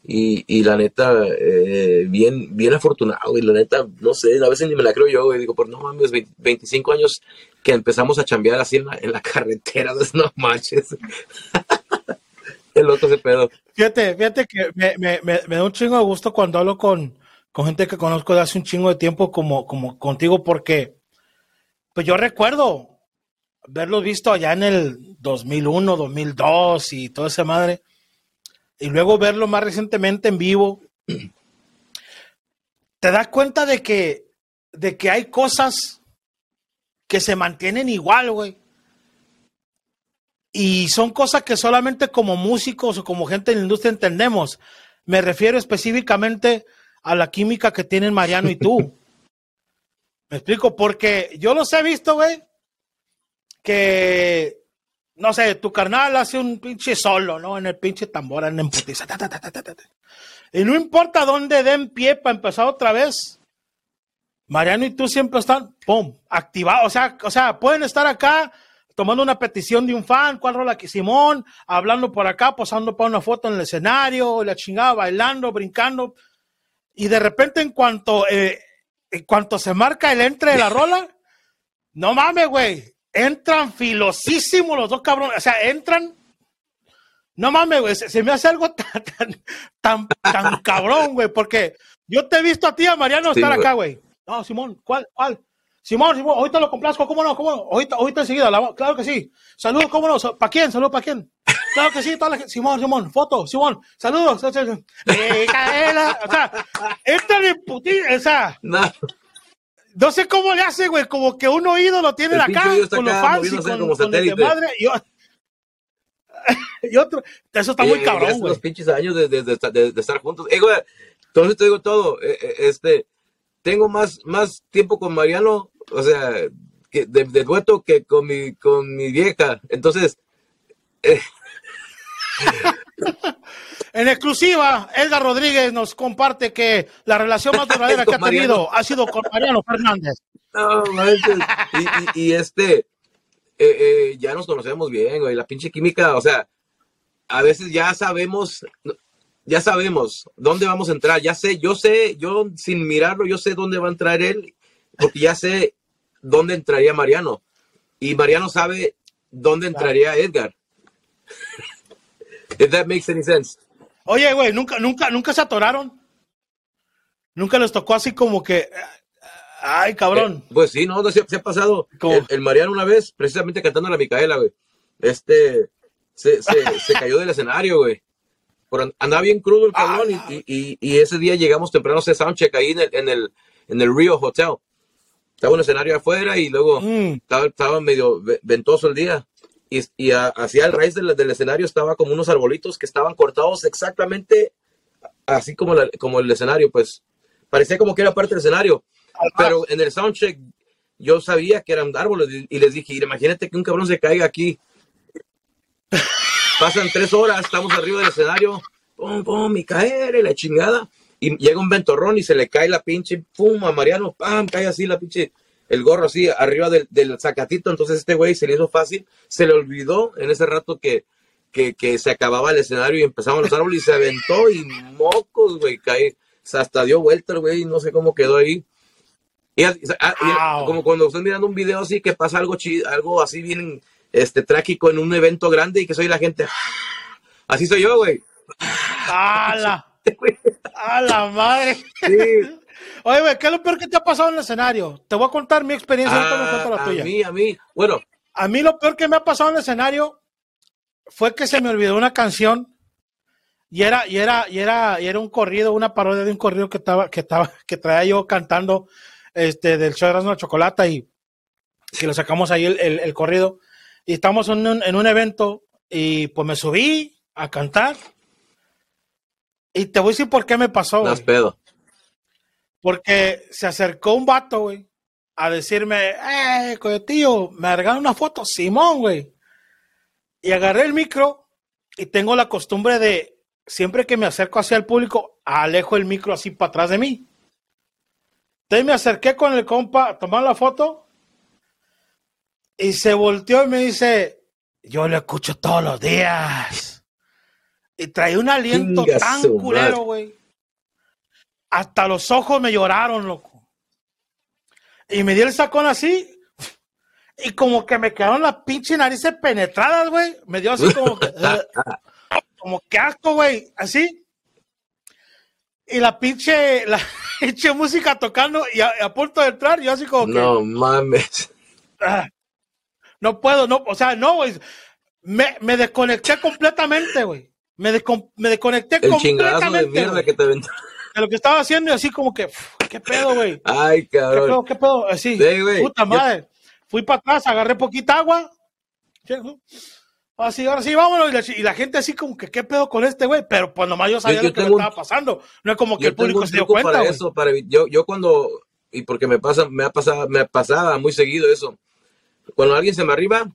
Y, y la neta, eh, bien, bien afortunado, y la neta, no sé, a veces ni me la creo yo, güey. Digo, por no mames, 25 años que empezamos a chambear así en la, en la carretera, no manches. El loco ese pedo. Fíjate, fíjate que me, me, me, da un chingo de gusto cuando hablo con, con gente que conozco de hace un chingo de tiempo como, como contigo, porque pues yo recuerdo verlos visto allá en el 2001, 2002 y toda esa madre, y luego verlo más recientemente en vivo, te das cuenta de que, de que hay cosas que se mantienen igual, güey. Y son cosas que solamente como músicos o como gente en la industria entendemos. Me refiero específicamente a la química que tienen Mariano y tú. Me explico, porque yo los he visto, güey, que, no sé, tu carnal hace un pinche solo, ¿no? En el pinche tambor, en emputiza. y no importa dónde den pie para empezar otra vez, Mariano y tú siempre están, activados. O sea, o sea, pueden estar acá tomando una petición de un fan, cuál rola que Simón, hablando por acá, posando para una foto en el escenario, la chingada, bailando, brincando. Y de repente, en cuanto, eh, en cuanto se marca el entre de la rola, no mames, güey entran filosísimos los dos cabrones. O sea, entran. No mames, güey. Se, me hace algo tan, tan, tan, cabrón, güey. Porque yo te he visto a ti, a Mariano, estar acá, güey. No, Simón, ¿cuál? ¿Cuál? Simón, Simón, ahorita lo complazco, ¿cómo no? ¿Cómo no? Ahorita, ahorita enseguida, claro que sí. Saludos, ¿cómo no? ¿Para quién? Saludos, ¿para quién? Claro que sí, toda la gente. Simón, Simón, foto, Simón, saludos. o sea, entra en putín, o sea. No. No sé cómo le hace, güey, como que un oído lo tiene acá, con los fans y con, como con el de madre. Y, y, otro, eso está muy cabrón, güey. Los pinches años de, de, de, de estar juntos. Eh, güey, entonces te digo todo, eh, eh, este, tengo más, más tiempo con Mariano, o sea, que de, dueto que con mi, con mi vieja. Entonces, eh, En exclusiva, Edgar Rodríguez nos comparte que la relación más duradera que ha tenido ha sido con Mariano Fernández. No, y, y, este, eh, eh, ya nos conocemos bien, güey. La pinche química, o sea, a veces ya sabemos, ya sabemos dónde vamos a entrar. Ya sé, yo sé, yo sin mirarlo, yo sé dónde va a entrar él, porque ya sé dónde entraría Mariano. Y Mariano sabe dónde entraría Edgar. If that makes any sense. Oye, güey, nunca, nunca, nunca se atoraron. Nunca les tocó así como que. Ay, cabrón. Eh, pues sí, no, se, ha pasado. El, Mariano una vez, precisamente cantando a la Micaela, güey. Este. Se, se, cayó del escenario, güey. andaba bien crudo el cabrón y, y, y, ese día llegamos temprano a soundcheck ahí en el, en el, en el Rio Hotel. Estaba un escenario afuera y luego mm. estaba, estaba medio ventoso el día y, y hacia el raíz del, del, escenario estaba como unos arbolitos que estaban cortados exactamente así como, como el escenario, pues parecía como que era parte del escenario, pero en el soundcheck yo sabía que eran árboles y, les dije, imagínate que un cabrón se caiga aquí. Pasan tres horas, estamos arriba del escenario, pum, pum, y caer, y la chingada. Y llega un ventorrón y se le cae la pinche, pum, a Mariano, pam, cae así la pinche el gorro así arriba del, del zacatito, entonces este güey se le hizo fácil, se le olvidó en ese rato que, que, que se acababa el escenario y empezaban los árboles y se aventó y mocos, güey, cae, hasta dio vuelta el güey, no sé cómo quedó ahí. Y, como cuando están mirando un video así que pasa algo chido, algo así bien este trágico en un evento grande y que soy la gente. Así soy yo, güey. ¡A la madre! Sí. Oye, güey, ¿qué es lo peor que te ha pasado en el escenario? Te voy a contar mi experiencia, ah, la tuya. A mí, a mí, bueno. A mí lo peor que me ha pasado en el escenario fue que se me olvidó una canción y era, y era, y era, y era un corrido, una parodia de un corrido que estaba, que estaba, que traía yo cantando este del show de la chocolata y que lo sacamos ahí el, el, corrido. Y estamos en un, en un evento y pues me subí a cantar. Y te voy a decir por qué me pasó. Las pedo. Porque se acercó un vato, güey, a decirme, eh, tío, me regalan una foto, Simón, güey. Y agarré el micro y tengo la costumbre de, siempre que me acerco hacia el público, alejo el micro así para atrás de mí. Entonces me acerqué con el compa a tomar la foto Y se volteó y me dice, yo lo escucho todos los días. Y trae un aliento Chinga tan culero, güey. Hasta los ojos me lloraron, loco. Y me dio el sacón así. Y como que me quedaron las pinches narices penetradas, güey. Me dio así como que, "Ugh". como que asco, güey. Así. Y la pinche, la pinche música tocando y a, a punto de entrar, yo así como que. No mames. Ah, no puedo, no, o sea, no, güey. Me, me desconecté completamente, güey. Me, descon- me desconecté El de completamente mierda que te. De lo que estaba haciendo y así como que, "Uf, ¿qué pedo, güey? Ay, ¿Qué cabrón. pedo, qué pedo? Así, Sí, puta Yo- madre. Fui para atrás, agarré poquita agua. Así, ahora sí, vámonos. Y la, y la gente así como que, ¿qué pedo con este, güey? Pero pues nomás yo sabía Yo- yo lo que me estaba pasando. No es como que el público se dio cuenta, para eso, para yo, yo cuando, y porque me pasa, me ha pasado, me pasaba muy seguido eso. Cuando alguien se me arriba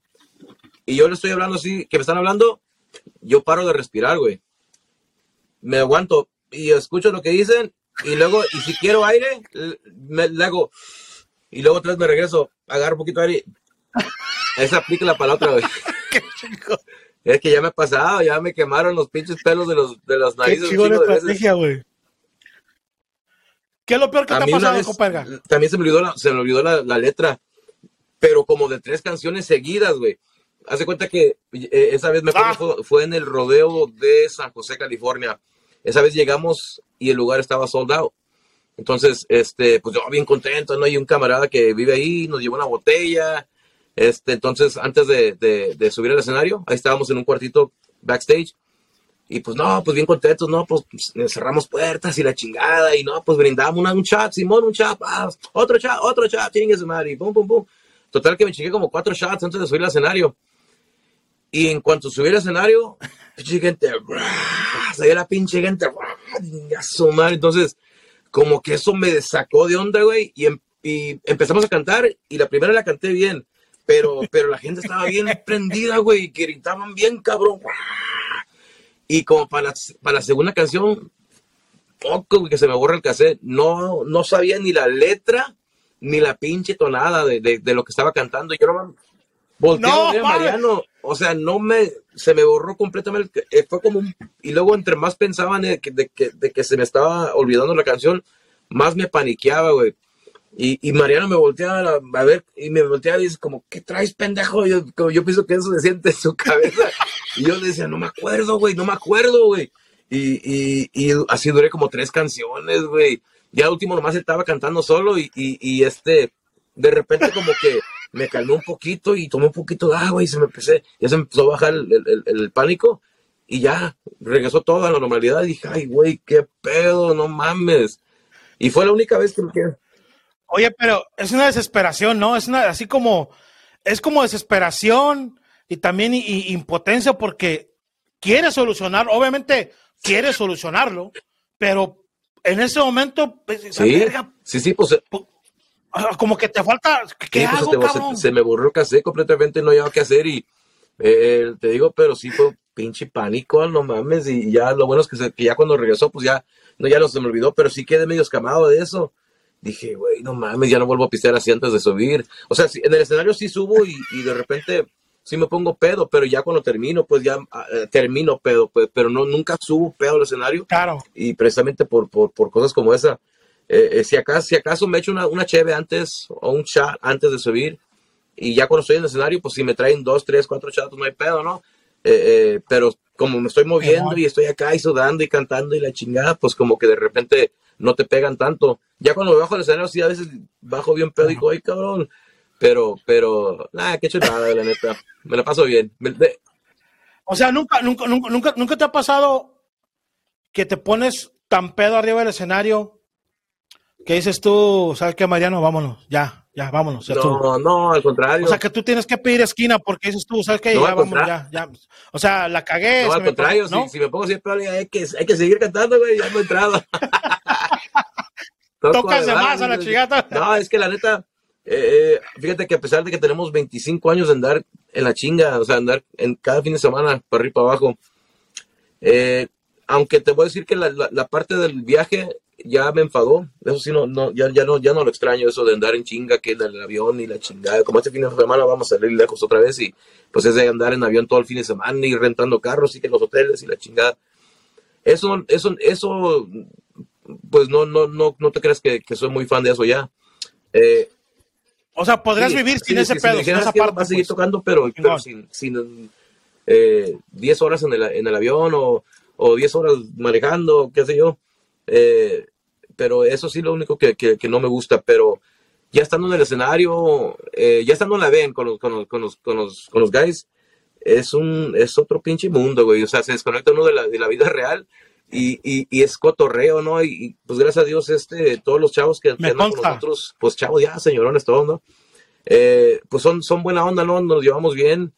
y yo le estoy hablando así, que me están hablando, yo paro de respirar, güey. Me aguanto y escucho lo que dicen y luego, y si quiero aire, me le hago, y luego otra vez me regreso, agarro un poquito de aire. Esa aplica para la otra, güey. Qué chico, Es que ya me ha pasado, ya me quemaron los pinches pelos de los, de las qué narices. chingo de estrategia, güey. ¿Qué es lo peor que A te ha pasado, compadre? también se me olvidó, la, se me olvidó la, la letra, pero como de tres canciones seguidas, güey. Hace cuenta que eh, esa vez me acuerdo Ah. fue, fue en el rodeo de San José, California. Esa vez llegamos y el lugar estaba soldado. Entonces, este, pues yo bien contento, ¿no? Y un camarada que vive ahí nos llevó una botella. Este, entonces, antes de, de- subir al escenario, ahí estábamos en un cuartito backstage. Y pues no, pues bien contentos, no, pues, pues, cerramos puertas y la chingada, y no, pues brindamos una, un shot, Simón, un shot, ah, otro shot, otro shot, chingue su madre, y pum, pum, pum. Total que me chingué como cuatro shots antes de subir al escenario. Y en cuanto subí al escenario, pinche gente, salía la pinche gente, chinga su madre. Entonces, como que eso me sacó de onda, güey, y, em- y empezamos a cantar, y la primera la canté bien, pero, pero la gente estaba bien prendida, güey, que gritaban bien, cabrón. Y como para la, para la segunda canción, poco güey, que se me borra el cassette, no, no sabía ni la letra ni la pinche tonada de, de, de lo que estaba cantando. Yo no volteé No, a ver a mames. Mariano, o sea, no me, se me borró completamente. eh, Fue como un, y luego entre más pensaban de que, de, que, de que se me estaba olvidando la canción, más me paniqueaba, güey. Y, y Mariano me volteaba a, a ver, y me volteaba y dice como, ¿qué traes, pendejo? Yo, como yo pienso que eso se siente en su cabeza. Y yo le decía, no me acuerdo, güey, no me acuerdo, güey. Y, y, y así duré como tres canciones, güey. Ya al último nomás estaba cantando solo y, y este, de repente como que me calmé un poquito y tomé un poquito de agua y se me empecé, ya se me empezó a bajar el, el- el- el pánico y ya regresó todo a la normalidad y dije, ay, güey, qué pedo, no mames. Y fue la única vez que me quedé. Oye, pero es una desesperación, ¿no? Es una, así como, es como desesperación y también impotencia porque quiere solucionar, obviamente quiere solucionarlo, pero en ese momento, pues, Sí, verga, sí, sí, pues ah, como que te falta, ¿qué Sí, pues, hago, se, te- se- cabrón? se me borró el cassette completamente, no había qué hacer y eh, te digo, pero sí fue pinche pánico, no mames, y ya lo bueno es que, se- que ya cuando regresó, pues ya, no, ya se me olvidó, pero sí quedé medio escamado de eso. Dije, güey, no mames, ya no vuelvo a pistear así antes de subir. O sea, sí, en el escenario sí subo y, y de repente sí me pongo pedo, pero ya cuando termino, pues ya ah, eh, termino pedo, pues, pero no, nunca subo pedo al escenario Claro, y precisamente por, por, por cosas como esa. Eh, eh, si, acaso, si acaso me echo una, una cheve antes o un shot antes de subir y ya cuando estoy en el escenario, pues si me traen dos, tres, cuatro shots, no hay pedo, ¿no? Eh, eh, pero como me estoy moviendo y estoy acá y sudando y cantando y la chingada, pues como que de repente no te pegan tanto. Ya cuando me bajo del escenario, sí, a veces bajo bien pedo y digo, ay, cabrón. Pero, pero, nada, qué chulada, la neta. Me la paso bien. O sea, nunca, nunca, nunca, nunca, nunca te ha pasado que te pones tan pedo arriba del escenario que dices tú, ¿sabes qué, Mariano? Vámonos, ya, ya, vámonos. ya no, no, al contrario. O sea, que tú tienes que pedir esquina porque dices tú, ¿sabes qué? No, ya, vámonos, ya, ya. O sea, la cagué. No, al me contrario, si, si me pongo pero hay que, hay que seguir cantando, güey, ya no he entrado. Tócase además, más a la chingada. No, es que la neta, eh, eh, fíjate que a pesar de que tenemos 25 años de andar en la chinga, o sea, andar en cada fin de semana, para arriba y para abajo, eh, aunque te voy a decir que la, la- la parte del viaje ya me enfadó. Eso sí, no, no, ya, ya, no, ya no lo extraño, eso de andar en chinga, que del avión y la chingada. Como este fin de semana vamos a salir lejos otra vez y pues es de andar en avión todo el fin de semana y rentando carros y que los hoteles y la chingada. Eso, eso, eso, pues no, no, no, no te creas que, que soy muy fan de eso ya. Eh, o sea, podrías vivir sin ese pedo, sin esa parte. a seguir pues. tocando, pero, pero sin, sin eh, 10 horas en el, en el avión o, o 10 horas manejando, qué sé yo. Eh, pero eso sí lo único que, que, no me gusta, pero ya estando en el escenario, eh, ya estando en la ven con los, con los, con los, con los, con los guys, es un, es otro pinche mundo, güey. O sea, se desconecta uno de la, de la vida real y, y, y, es cotorreo, ¿no? Y, pues gracias a Dios, este, todos los chavos que, andan con nosotros, pues chavos ya, señorones, todos, ¿no? Eh, pues son, son buena onda, ¿no? Nos llevamos bien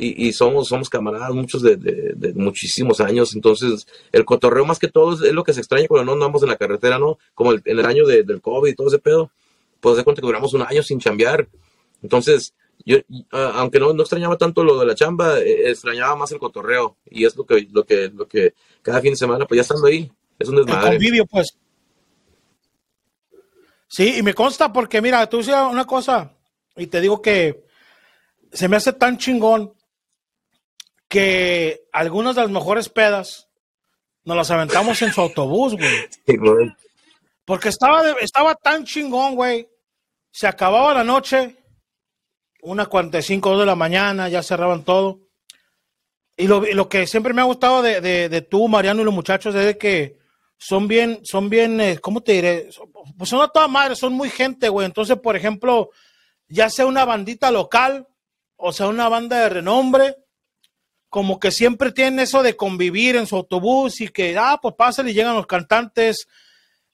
y, y somos, somos camaradas, muchos de, de, muchísimos años. Entonces, el cotorreo más que todo es, lo que se extraña cuando no andamos en la carretera, ¿no? Como el, en el año del COVID y todo ese pedo, pues de cuenta que duramos un año sin chambear. Entonces, yo, aunque no, no extrañaba tanto lo de la chamba, eh, extrañaba más el cotorreo. Y es lo que, lo que, lo que cada fin de semana, pues ya estando ahí, es un desmadre. El convivio, pues. Sí, y me consta porque, mira, tú decías una cosa, y te digo que se me hace tan chingón que algunas de las mejores pedas nos las aventamos en su autobús, güey. Porque estaba, estaba tan chingón, güey. Se acababa la noche, unas 45 de la mañana, ya cerraban todo. Y lo, que siempre me ha gustado de, de, tú, Mariano, y los muchachos es de que son bien, son bien, eh, ¿cómo te diré? Pues son a toda madre, son muy gente, güey. Entonces, por ejemplo, ya sea una bandita local, o sea, una banda de renombre, como que siempre tienen eso de convivir en su autobús y que, ah, pues pásale y llegan los cantantes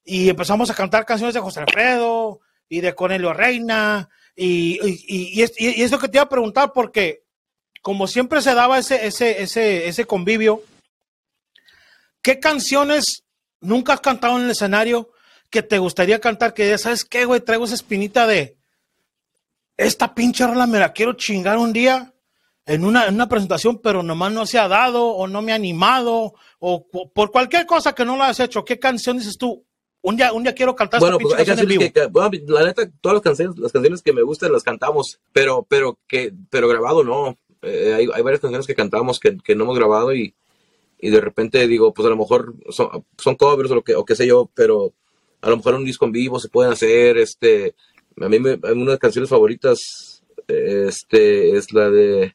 y empezamos a cantar canciones de José Alfredo y de Cornelio Reina y, y, y, que te iba a preguntar porque como siempre se daba ese, ese, ese, ese convivio, ¿qué canciones nunca has cantado en el escenario que te gustaría cantar? Que ya sabes qué, güey, traigo esa espinita de esta pinche rola me la quiero chingar un día en una, presentación, pero nomás no se ha dado o no me ha animado o, por cualquier cosa que no lo has hecho. ¿Qué canción dices tú? Un día, un día quiero cantar bueno, pues hay canciones que, bueno, la neta, todas las canciones, las canciones que me gustan las cantamos, pero, pero que, pero grabado no. Eh, hay, hay, varias canciones que cantamos que, que no hemos grabado y, y, de repente digo, pues a lo mejor son, son covers o lo que, o qué sé yo, pero a lo mejor un disco en vivo se pueden hacer, este, a mí me, una de las canciones favoritas, este, es la de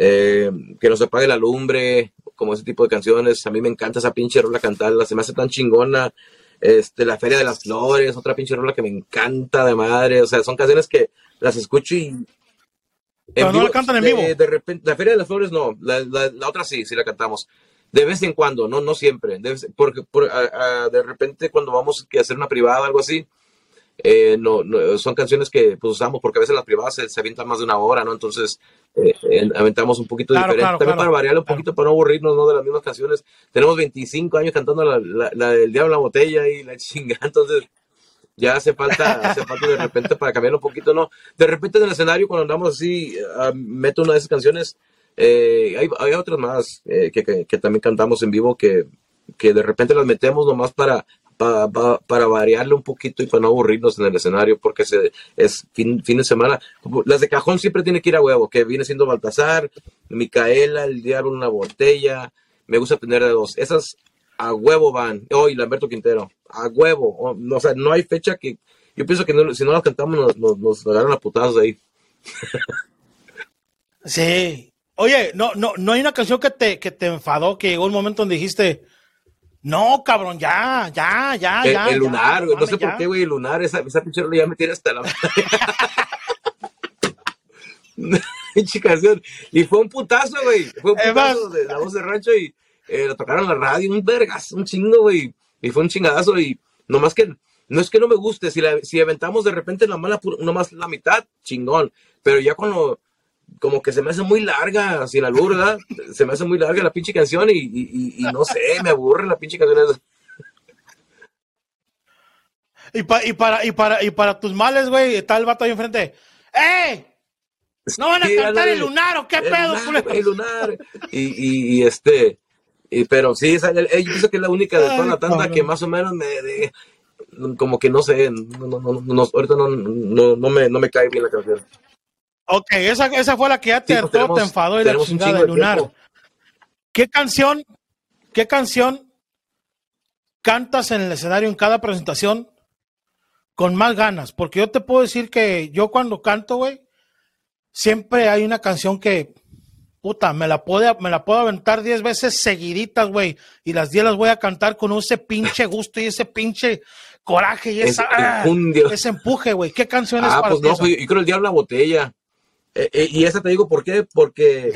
eh, que no se apague la lumbre, como ese tipo de canciones. A mí me encanta esa pinche rola cantarla, se me hace tan chingona. Este, la Feria de las Flores, otra pinche rola que me encanta de madre. O sea, son canciones que las escucho y. Pero no la cantan en vivo. De, repente, la Feria de las Flores no, la, la, otra sí, sí la cantamos. De vez en cuando, no, no siempre. De, porque de repente cuando vamos a hacer una privada o algo así, eh, no, son canciones que pues, usamos porque a veces las privadas se, se avientan más de una hora, ¿no? Entonces, eh, aventamos un poquito diferente. También para variarle un poquito, para no aburrirnos, ¿no? De las mismas canciones. Tenemos 25 años cantando la, la, del Diablo en la botella y la chinga, entonces ya hace falta, hace falta de repente para cambiar un poquito, ¿no? De repente en el escenario, cuando andamos así, ah, meto una de esas canciones. Eh, hay, hay, otras más que, que, que, también cantamos en vivo que, que de repente las metemos nomás para, para variarle un poquito y para no aburrirnos en el escenario, porque se, es fin, de semana. Las de cajón siempre tiene que ir a huevo, que viene siendo Baltasar, Micaela, el diablo, una botella. Me gusta tener de dos. Esas a huevo van. Hoy, Lamberto Quintero, a huevo. O, sea, no hay fecha que. Yo pienso que si no las cantamos, nos, nos, agarran a putazos ahí. Sí. Oye, no, no, no hay una canción que te, que te enfadó, que llegó un momento donde dijiste, no, cabrón, ya, ya, ya, el, ya. El lunar, güey. No sé por qué, güey, el lunar, esa, esa pinche ya me tiene hasta la pinche canción. Y fue un putazo, güey. Fue un putazo de la voz de rancho y eh, lo tocaron en la radio, un vergas, un chingo, güey. Y fue un chingadazo y nomás que, no es que no me guste, si, la, si aventamos de repente la mala, nomás la mitad, chingón. Pero ya cuando como que se me hace muy larga, sin albur, ¿verdad? Se me hace muy larga la pinche canción y, no sé, me aburre la pinche canción. Y, y, para, y, para, y para tus males, güey, está el vato ahí enfrente. ¡Eh! ¿No van a cantar el lunar o qué pedo, El lunar. Y, y, este, Y, pero sí, esa, yo pienso que es la única de toda la tanda que más o menos me... De, como que no sé, no, no, no, ahorita no, no, no, me, no me cae bien la canción. Ok, esa, esa fue la que ya te, sí, pues te enfadó y la chingada de Lunar. ¿Qué canción, qué canción cantas en el escenario en cada presentación con más ganas? Porque yo te puedo decir que yo cuando canto, güey, siempre hay una canción que, puta, me la puedo, me la puedo aventar diez veces seguiditas, güey, y las diez las voy a cantar con ese pinche gusto y ese pinche coraje y esa, ah, ese empuje, güey. ¿Qué canción es ah, para pues no, yo creo el diablo la botella. Eh, eh, y esa te digo por qué, porque,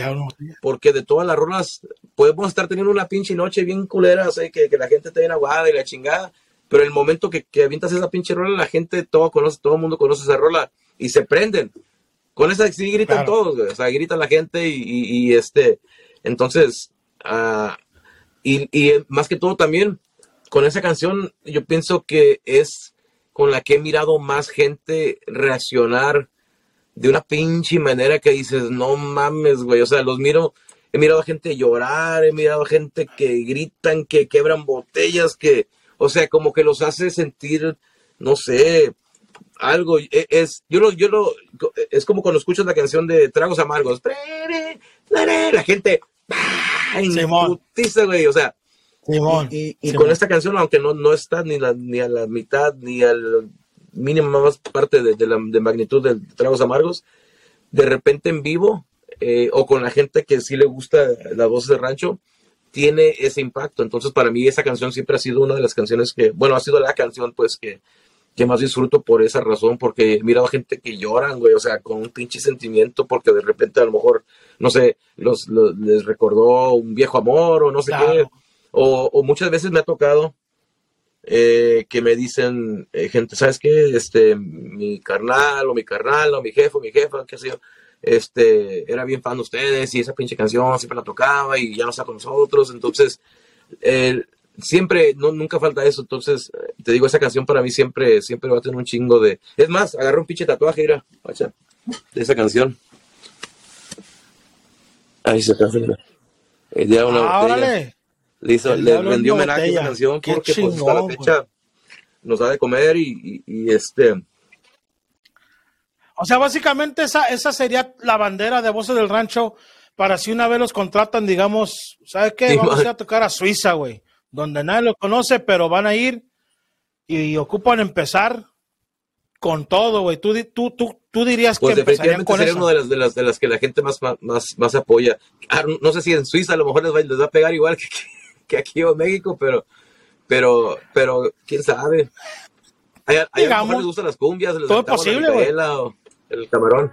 porque de todas las rolas podemos estar teniendo una pinche noche bien culera, o que, que, la gente está bien aguada y la chingada, pero el momento que, que avientas esa pinche rola, la gente todo conoce, todo el mundo conoce esa rola y se prenden. Con esa sí gritan todos, o sea, gritan la gente y, y, este, entonces, uh, y, y más que todo también, con esa canción, yo pienso que es con la que he mirado más gente reaccionar de una pinche manera que dices, no mames, güey. O sea, los miro, he mirado a gente llorar, he mirado a gente que gritan, que quebran botellas, que, o sea, como que los hace sentir, no sé, algo. E, es, yo lo, yo lo, es como cuando escuchas la canción de Tragos Amargos. La gente, putiza, güey. O sea, y, y, con esta canción, aunque no, no está ni, la, ni a la mitad, ni al mínima más parte de, la de magnitud de Tragos Amargos, de repente en vivo eh, o con la gente que sí le gusta la voz de rancho, tiene ese impacto. Entonces, para mí esa canción siempre ha sido una de las canciones que, bueno, ha sido la canción pues que, que más disfruto por esa razón, porque he mirado gente que lloran, güey, o sea, con un pinche sentimiento, porque de repente a lo mejor, no sé, los, les recordó un viejo amor o no sé qué, o, o, muchas veces me ha tocado eh, que me dicen, eh, gente, ¿sabes qué? Este, mi carnal o mi carnal o mi jefe o mi jefa, qué sé yo, este, era bien fan de ustedes y esa pinche canción siempre la tocaba y ya no está con nosotros, entonces, siempre, no, nunca falta eso, entonces, te digo, esa canción para mí siempre, siempre va a tener un chingo de... Es más, agarra un pinche tatuaje, mira, de esa canción. Ahí se está. Ya una ah, le, hizo, le vendió homenaje a esa canción porque pues, hasta la fecha nos da de comer y, y, este. O sea, básicamente esa, esa sería la bandera de Voces del Rancho para si una vez los contratan, digamos, ¿sabes qué? Vamos a ir a tocar a Suiza, güey, donde nadie lo conoce, pero van a ir y, ocupan empezar con todo, güey. Tú, tú, tú, tú dirías pues que empezarían con sería una de las, de las de las que la gente más, más, más apoya. Ah, no sé si en Suiza a lo mejor les va, les va a pegar igual que, que aquí en México, pero, pero, pero, quién sabe. Hay, hay Digamos, les gustan las cumbias, todo es posible, güey. El camarón.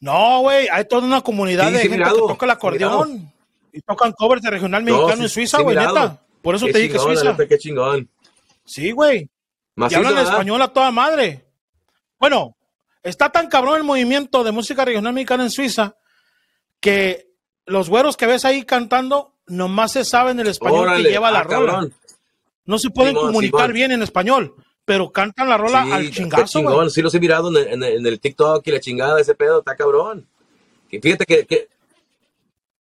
No, güey, hay toda una comunidad de gente que toca el acordeón y tocan covers de regional mexicano sí, en Suiza, güey, neta. Por eso qué te dije Suiza. Neta, qué chingón. Sí, güey. Y hablan español a toda madre. Bueno, está tan cabrón el movimiento de música regional mexicana en Suiza que los güeros que ves ahí cantando nomás se sabe en el español que lleva la ah, rola. No se pueden comunicar bien en español, pero cantan la rola al chingazo. Chingón. Sí, los he mirado en, el TikTok y la chingada, ese pedo está cabrón. Y fíjate que,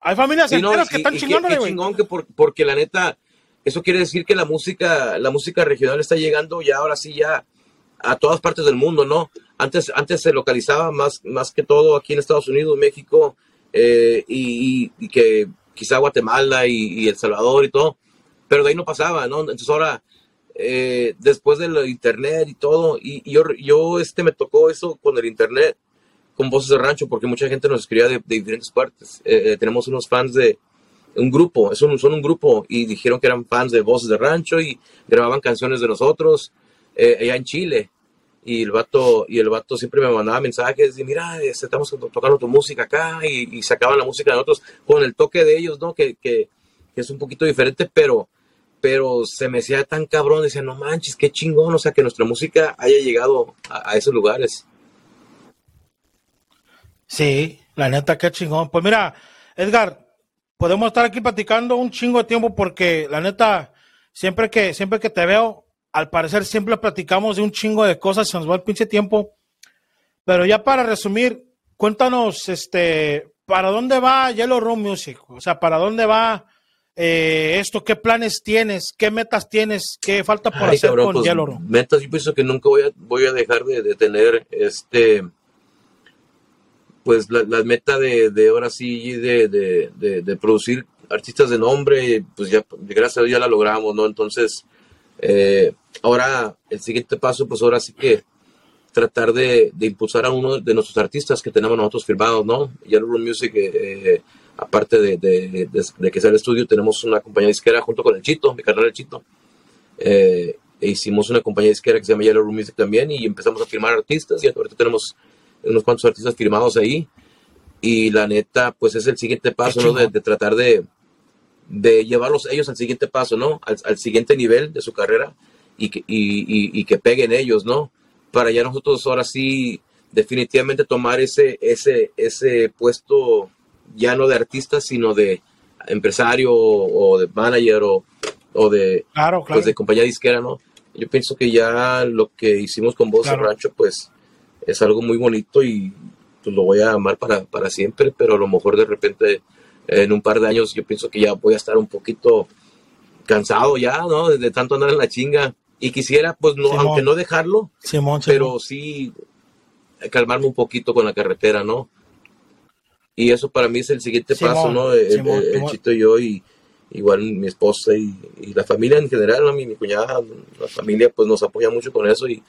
hay familias enteras que están chingando, güey. chingón que porque la neta, eso quiere decir que la música, la música regional está llegando ya ahora sí ya a todas partes del mundo, ¿no? Antes, antes se localizaba más, más que todo aquí en Estados Unidos, México, eh, y, que quizá Guatemala y, El Salvador y todo, pero de ahí no pasaba, ¿no? Entonces ahora, eh, después del internet y todo, y, yo, yo este, me tocó eso con el internet, con Voces de Rancho, porque mucha gente nos escribía de, diferentes partes. Eh, eh, tenemos unos fans de un grupo, son, son un grupo, y dijeron que eran fans de Voces de Rancho y grababan canciones de nosotros allá en Chile y el vato, y el vato siempre me mandaba mensajes y mira, este, estamos tocando tu música acá y, sacaban la música de nosotros con el toque de ellos, ¿no? Que, que, es un poquito diferente, pero, pero se me hacía tan cabrón, decía, no manches, qué chingón, o sea, que nuestra música haya llegado a, esos lugares. Sí, la neta, qué chingón. Pues mira, Edgar, podemos estar aquí platicando un chingo de tiempo porque la neta, siempre que, siempre que te veo, al parecer siempre platicamos de un chingo de cosas, se nos va el pinche tiempo. Pero ya para resumir, cuéntanos, este, ¿para dónde va Yellow Room Music? O sea, ¿para dónde va eh, esto, ¿qué planes tienes? ¿Qué metas tienes? ¿Qué falta por hacer con pues, Yellow Metas, yo pienso que nunca voy a, voy a dejar de, tener este pues la, la meta de, de, ahora sí de, de, producir artistas de nombre, pues ya gracias a Dios ya la logramos, ¿no? Entonces, eh, ahora el siguiente paso, pues ahora sí que tratar de, impulsar a uno de nuestros artistas que tenemos nosotros firmados, ¿no? Yellow Room Music eh, aparte de, de, que sea el estudio, tenemos una compañía disquera junto con el Chito, mi carnal el Chito. Eh, e hicimos una compañía disquera que se llama Yellow Room Music también y empezamos a firmar artistas y ahorita tenemos unos cuantos artistas firmados ahí. Y la neta, pues es el siguiente paso, ¿no? De, tratar de, de llevarlos ellos al siguiente paso, ¿no? Al, siguiente nivel de su carrera y que, y, y que peguen ellos, ¿no? Para ya nosotros ahora sí definitivamente tomar ese, ese, ese puesto ya no de artista, sino de empresario o, de manager o, o de, Pues de compañía disquera, ¿no? Yo pienso que ya lo que hicimos con Voz Rancho, pues es algo muy bonito y pues, lo voy a amar para, para siempre, pero a lo mejor de repente en un par de años yo pienso que ya voy a estar un poquito cansado ya, ¿no? De tanto andar en la chinga. Y quisiera, pues, no, aunque no dejarlo, pero sí calmarme un poquito con la carretera, ¿no? Y eso para mí es el siguiente paso, ¿no? El, Chito y yo, y igual mi esposa y, la familia en general, ¿no? mi, mi, cuñada, la familia, pues nos apoya mucho con eso y,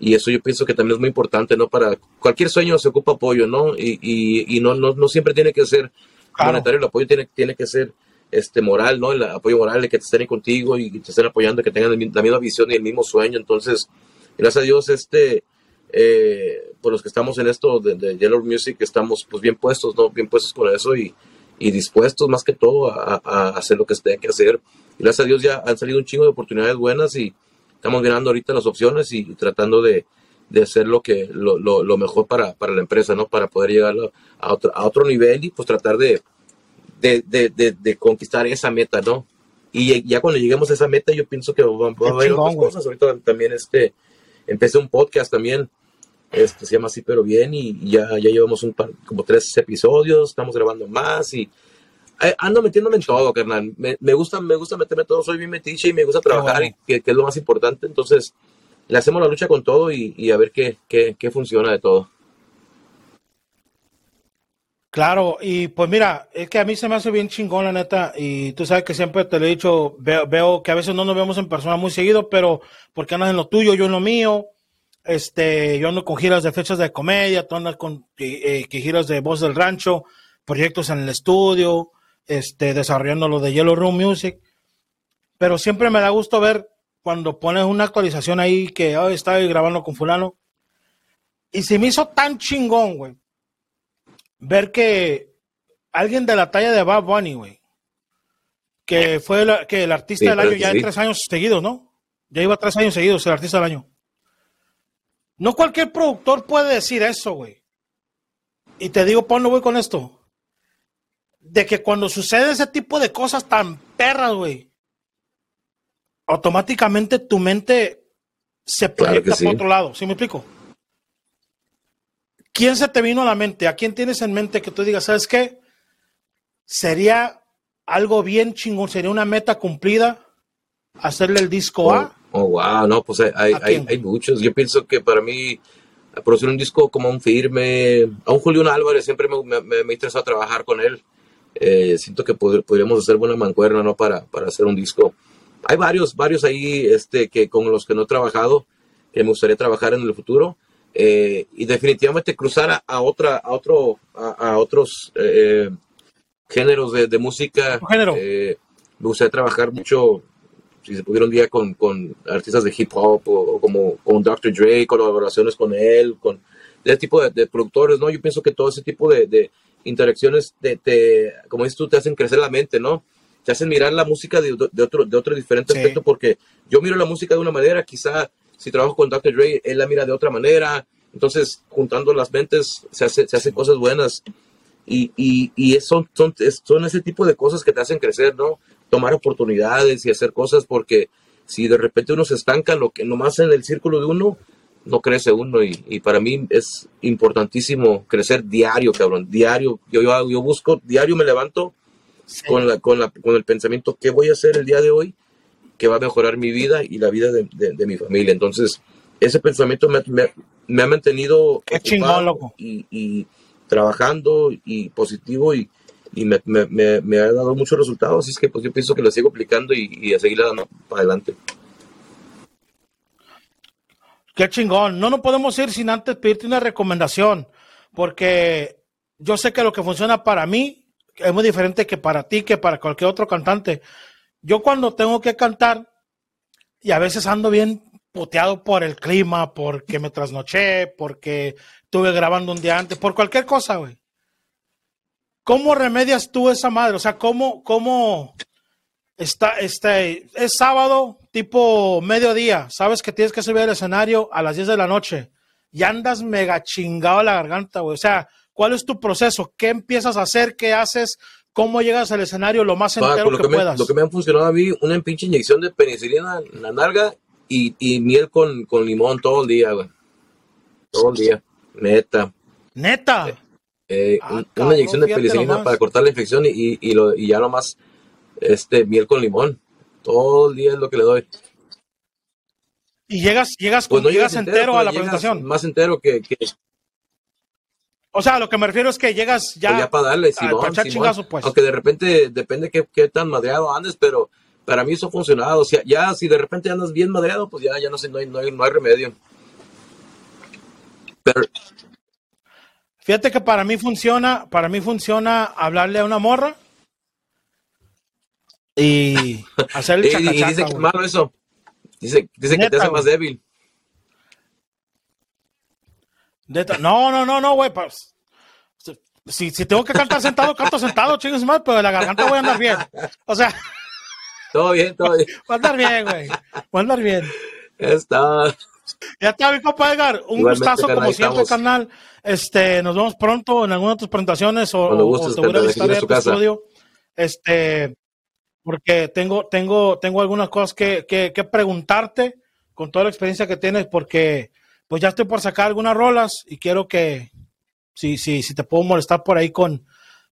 y eso yo pienso que también es muy importante, ¿no? Para cualquier sueño se ocupa apoyo, ¿no? Y, y, y no, no, no, siempre tiene que ser monetario, el apoyo tiene, tiene que ser este moral, ¿no? El apoyo moral de que te estén contigo y te estén apoyando, que tengan la misma visión y el mismo sueño. Entonces, gracias a Dios, este, eh, por los que estamos en esto de, Yellow Music, estamos pues bien puestos, ¿no? Bien puestos con eso y, y dispuestos más que todo a, hacer lo que se tenga que hacer. Gracias a Dios ya han salido un chingo de oportunidades buenas y estamos mirando ahorita las opciones y, tratando de, de, hacer lo, que, lo, lo, lo mejor para, para, la empresa, ¿no? Para poder llegar a otro, a otro nivel y pues tratar de, de, de, de, conquistar esa meta, ¿no? Y ya cuando lleguemos a esa meta, yo pienso que va, a haber otras cosas. Ahorita también este, empecé un podcast también este, se llama así, pero bien, y ya, ya llevamos un par, como tres episodios, estamos grabando más y eh, ando metiéndome en todo, carnal. Me, me, gusta, me gusta meterme todo, soy bien metiche y me gusta trabajar, y que, es lo más importante. Entonces, le hacemos la lucha con todo y, a ver qué, qué, qué funciona de todo. Claro, y pues mira, es que a mí se me hace bien chingón, la neta, y tú sabes que siempre te lo he dicho, veo, veo, que a veces no nos vemos en persona muy seguido, pero porque andas en lo tuyo, yo en lo mío, este, yo ando con giras de fechas de comedia, tú andas con eh, giras de voz del rancho, proyectos en el estudio, este, desarrollando lo de Yellow Room Music. Pero siempre me da gusto ver cuando pones una actualización ahí que hoy estaba grabando con fulano. Y se me hizo tan chingón, güey. Ver que alguien de la talla de Bob Bunny, güey. Que fue que el artista del año ya en tres años seguidos, ¿no? Ya iba tres años seguidos el artista del año. No cualquier productor puede decir eso, güey. Y te digo, ¿por no voy con esto? De que cuando sucede ese tipo de cosas tan perras, güey, automáticamente tu mente se proyecta por otro lado. ¿Sí me explico? ¿Quién se te vino a la mente? ¿A quién tienes en mente que tú digas, ¿sabes qué? Sería algo bien chingón, sería una meta cumplida hacerle el disco A Oh, wow, no, pues hay, hay, hay, muchos. Yo pienso que para mí, producir un disco como un firme, a un Julián Álvarez siempre me, me, me interesado trabajar con él. Eh, siento que podríamos hacer buena mancuerna, ¿no? Para, para hacer un disco. Hay varios, varios ahí este, que con los que no he trabajado, que me gustaría trabajar en el futuro. Eh, y definitivamente cruzar a, otra, a otro, a, otros eh, géneros de, de música. Género? me gustaría trabajar mucho si se pudiera un día con, con artistas de hip hop o, como con Dr. Dre, colaboraciones con él, con ese tipo de, productores, ¿no? Yo pienso que todo ese tipo de, de interacciones, te, te, como dices tú, te hacen crecer la mente, ¿no? Te hacen mirar la música de, de otro, de otro diferente aspecto, porque yo miro la música de una manera, quizá si trabajo con Dr. Dre, él la mira de otra manera, entonces juntando las mentes se hace, se hacen cosas buenas. Y, y, y son, son, son ese tipo de cosas que te hacen crecer, ¿no? tomar oportunidades y hacer cosas porque si de repente uno se estanca lo que nomás en el círculo de uno, no crece uno y, para mí es importantísimo crecer diario, cabrón, diario. Yo, yo, yo busco, diario me levanto con, la, con, la, con el pensamiento, ¿qué voy a hacer el día de hoy que va a mejorar mi vida y la vida de, de, mi familia? Entonces, ese pensamiento me, me, ha mantenido Qué chingón, loco. Y, y, trabajando y positivo y, y me, ha dado muchos resultados. Así es que pues yo pienso que lo sigo aplicando y, y a seguir dando para adelante. Qué chingón. No nos podemos ir sin antes pedirte una recomendación, porque yo sé que lo que funciona para mí es muy diferente que para ti, que para cualquier otro cantante. Yo cuando tengo que cantar, y a veces ando bien puteado por el clima, porque me trasnoché, porque estuve grabando un día antes, por cualquier cosa, güey. ¿Cómo remedias tú esa madre? O sea, ¿cómo, cómo está, este, es sábado, tipo mediodía, sabes que tienes que subir al escenario a las 10 de la noche y andas mega chingado a la garganta, güey. O sea, ¿cuál es tu proceso? ¿Qué empiezas a hacer? ¿Qué haces? ¿Cómo llegas al escenario lo más entero lo que, me, puedas? Lo que me ha funcionado a mí, una pinche inyección de penicilina en la narga y, y miel con, con, limón todo el día, güey. Todo el día, neta. Neta. Eh, ah, una inyección de penicilina para cortar la infección y, y, lo, y ya nomás este, miel con limón. Todo el día es lo que le doy. Y llegas, llegas, pues no llegas, entero, a pues la presentación. Más entero que, que, O sea, lo que me refiero es que llegas ya. Pues ya para darle, Simón, Simón. pues. Aunque de repente depende qué, qué tan madreado andes, pero para mí eso ha funcionado. O sea, ya si de repente andas bien madreado, pues ya, ya no sé, no hay, no hay, no hay remedio. Pero, Fíjate que para mí funciona, para mí funciona hablarle a una morra y hacer el chacachaca, Y dice que es malo eso. Dice, dice que te hace más débil. No, no, no, no, güey. Pues, si, si tengo que cantar sentado, canto sentado, chingues más, pero de la garganta voy a andar bien. O sea. Todo bien, todo bien. Voy a andar bien, güey. Voy a andar bien. Está. Ya está, mi compa Edgar. Un gustazo, como siempre, canal. Este, nos vemos pronto en alguna de tus presentaciones o, o te voy a visitar a tu estudio. Este, porque tengo, tengo, tengo algunas cosas que, que, que, preguntarte con toda la experiencia que tienes, porque pues ya estoy por sacar algunas rolas y quiero que, si, si, si te puedo molestar por ahí con,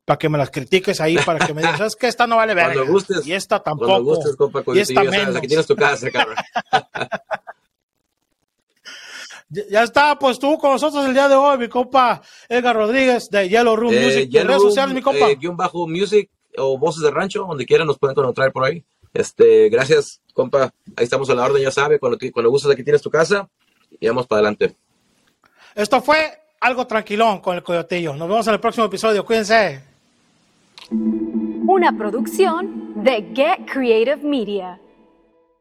para que me las critiques ahí, para que me digas, es que esta no vale ver. Y esta tampoco. Cuando gustes, compa, y esta menos. Aquí tienes tu casa, cabrón. Ya está, pues tú con nosotros el día de hoy, mi compa Edgar Rodríguez de Yellow Room eh, Music. Yellow redes sociales, mi compa. Eh, guion bajo Music o Voces de Rancho, donde quieran nos pueden encontrar por ahí. Este, gracias, compa. Ahí estamos a la orden, ya sabe. Cuando, cuando gustes, aquí tienes tu casa y vamos para adelante. Esto fue algo tranquilón con el Coyotillo. Nos vemos en el próximo episodio. Cuídense. Una producción de Get Creative Media.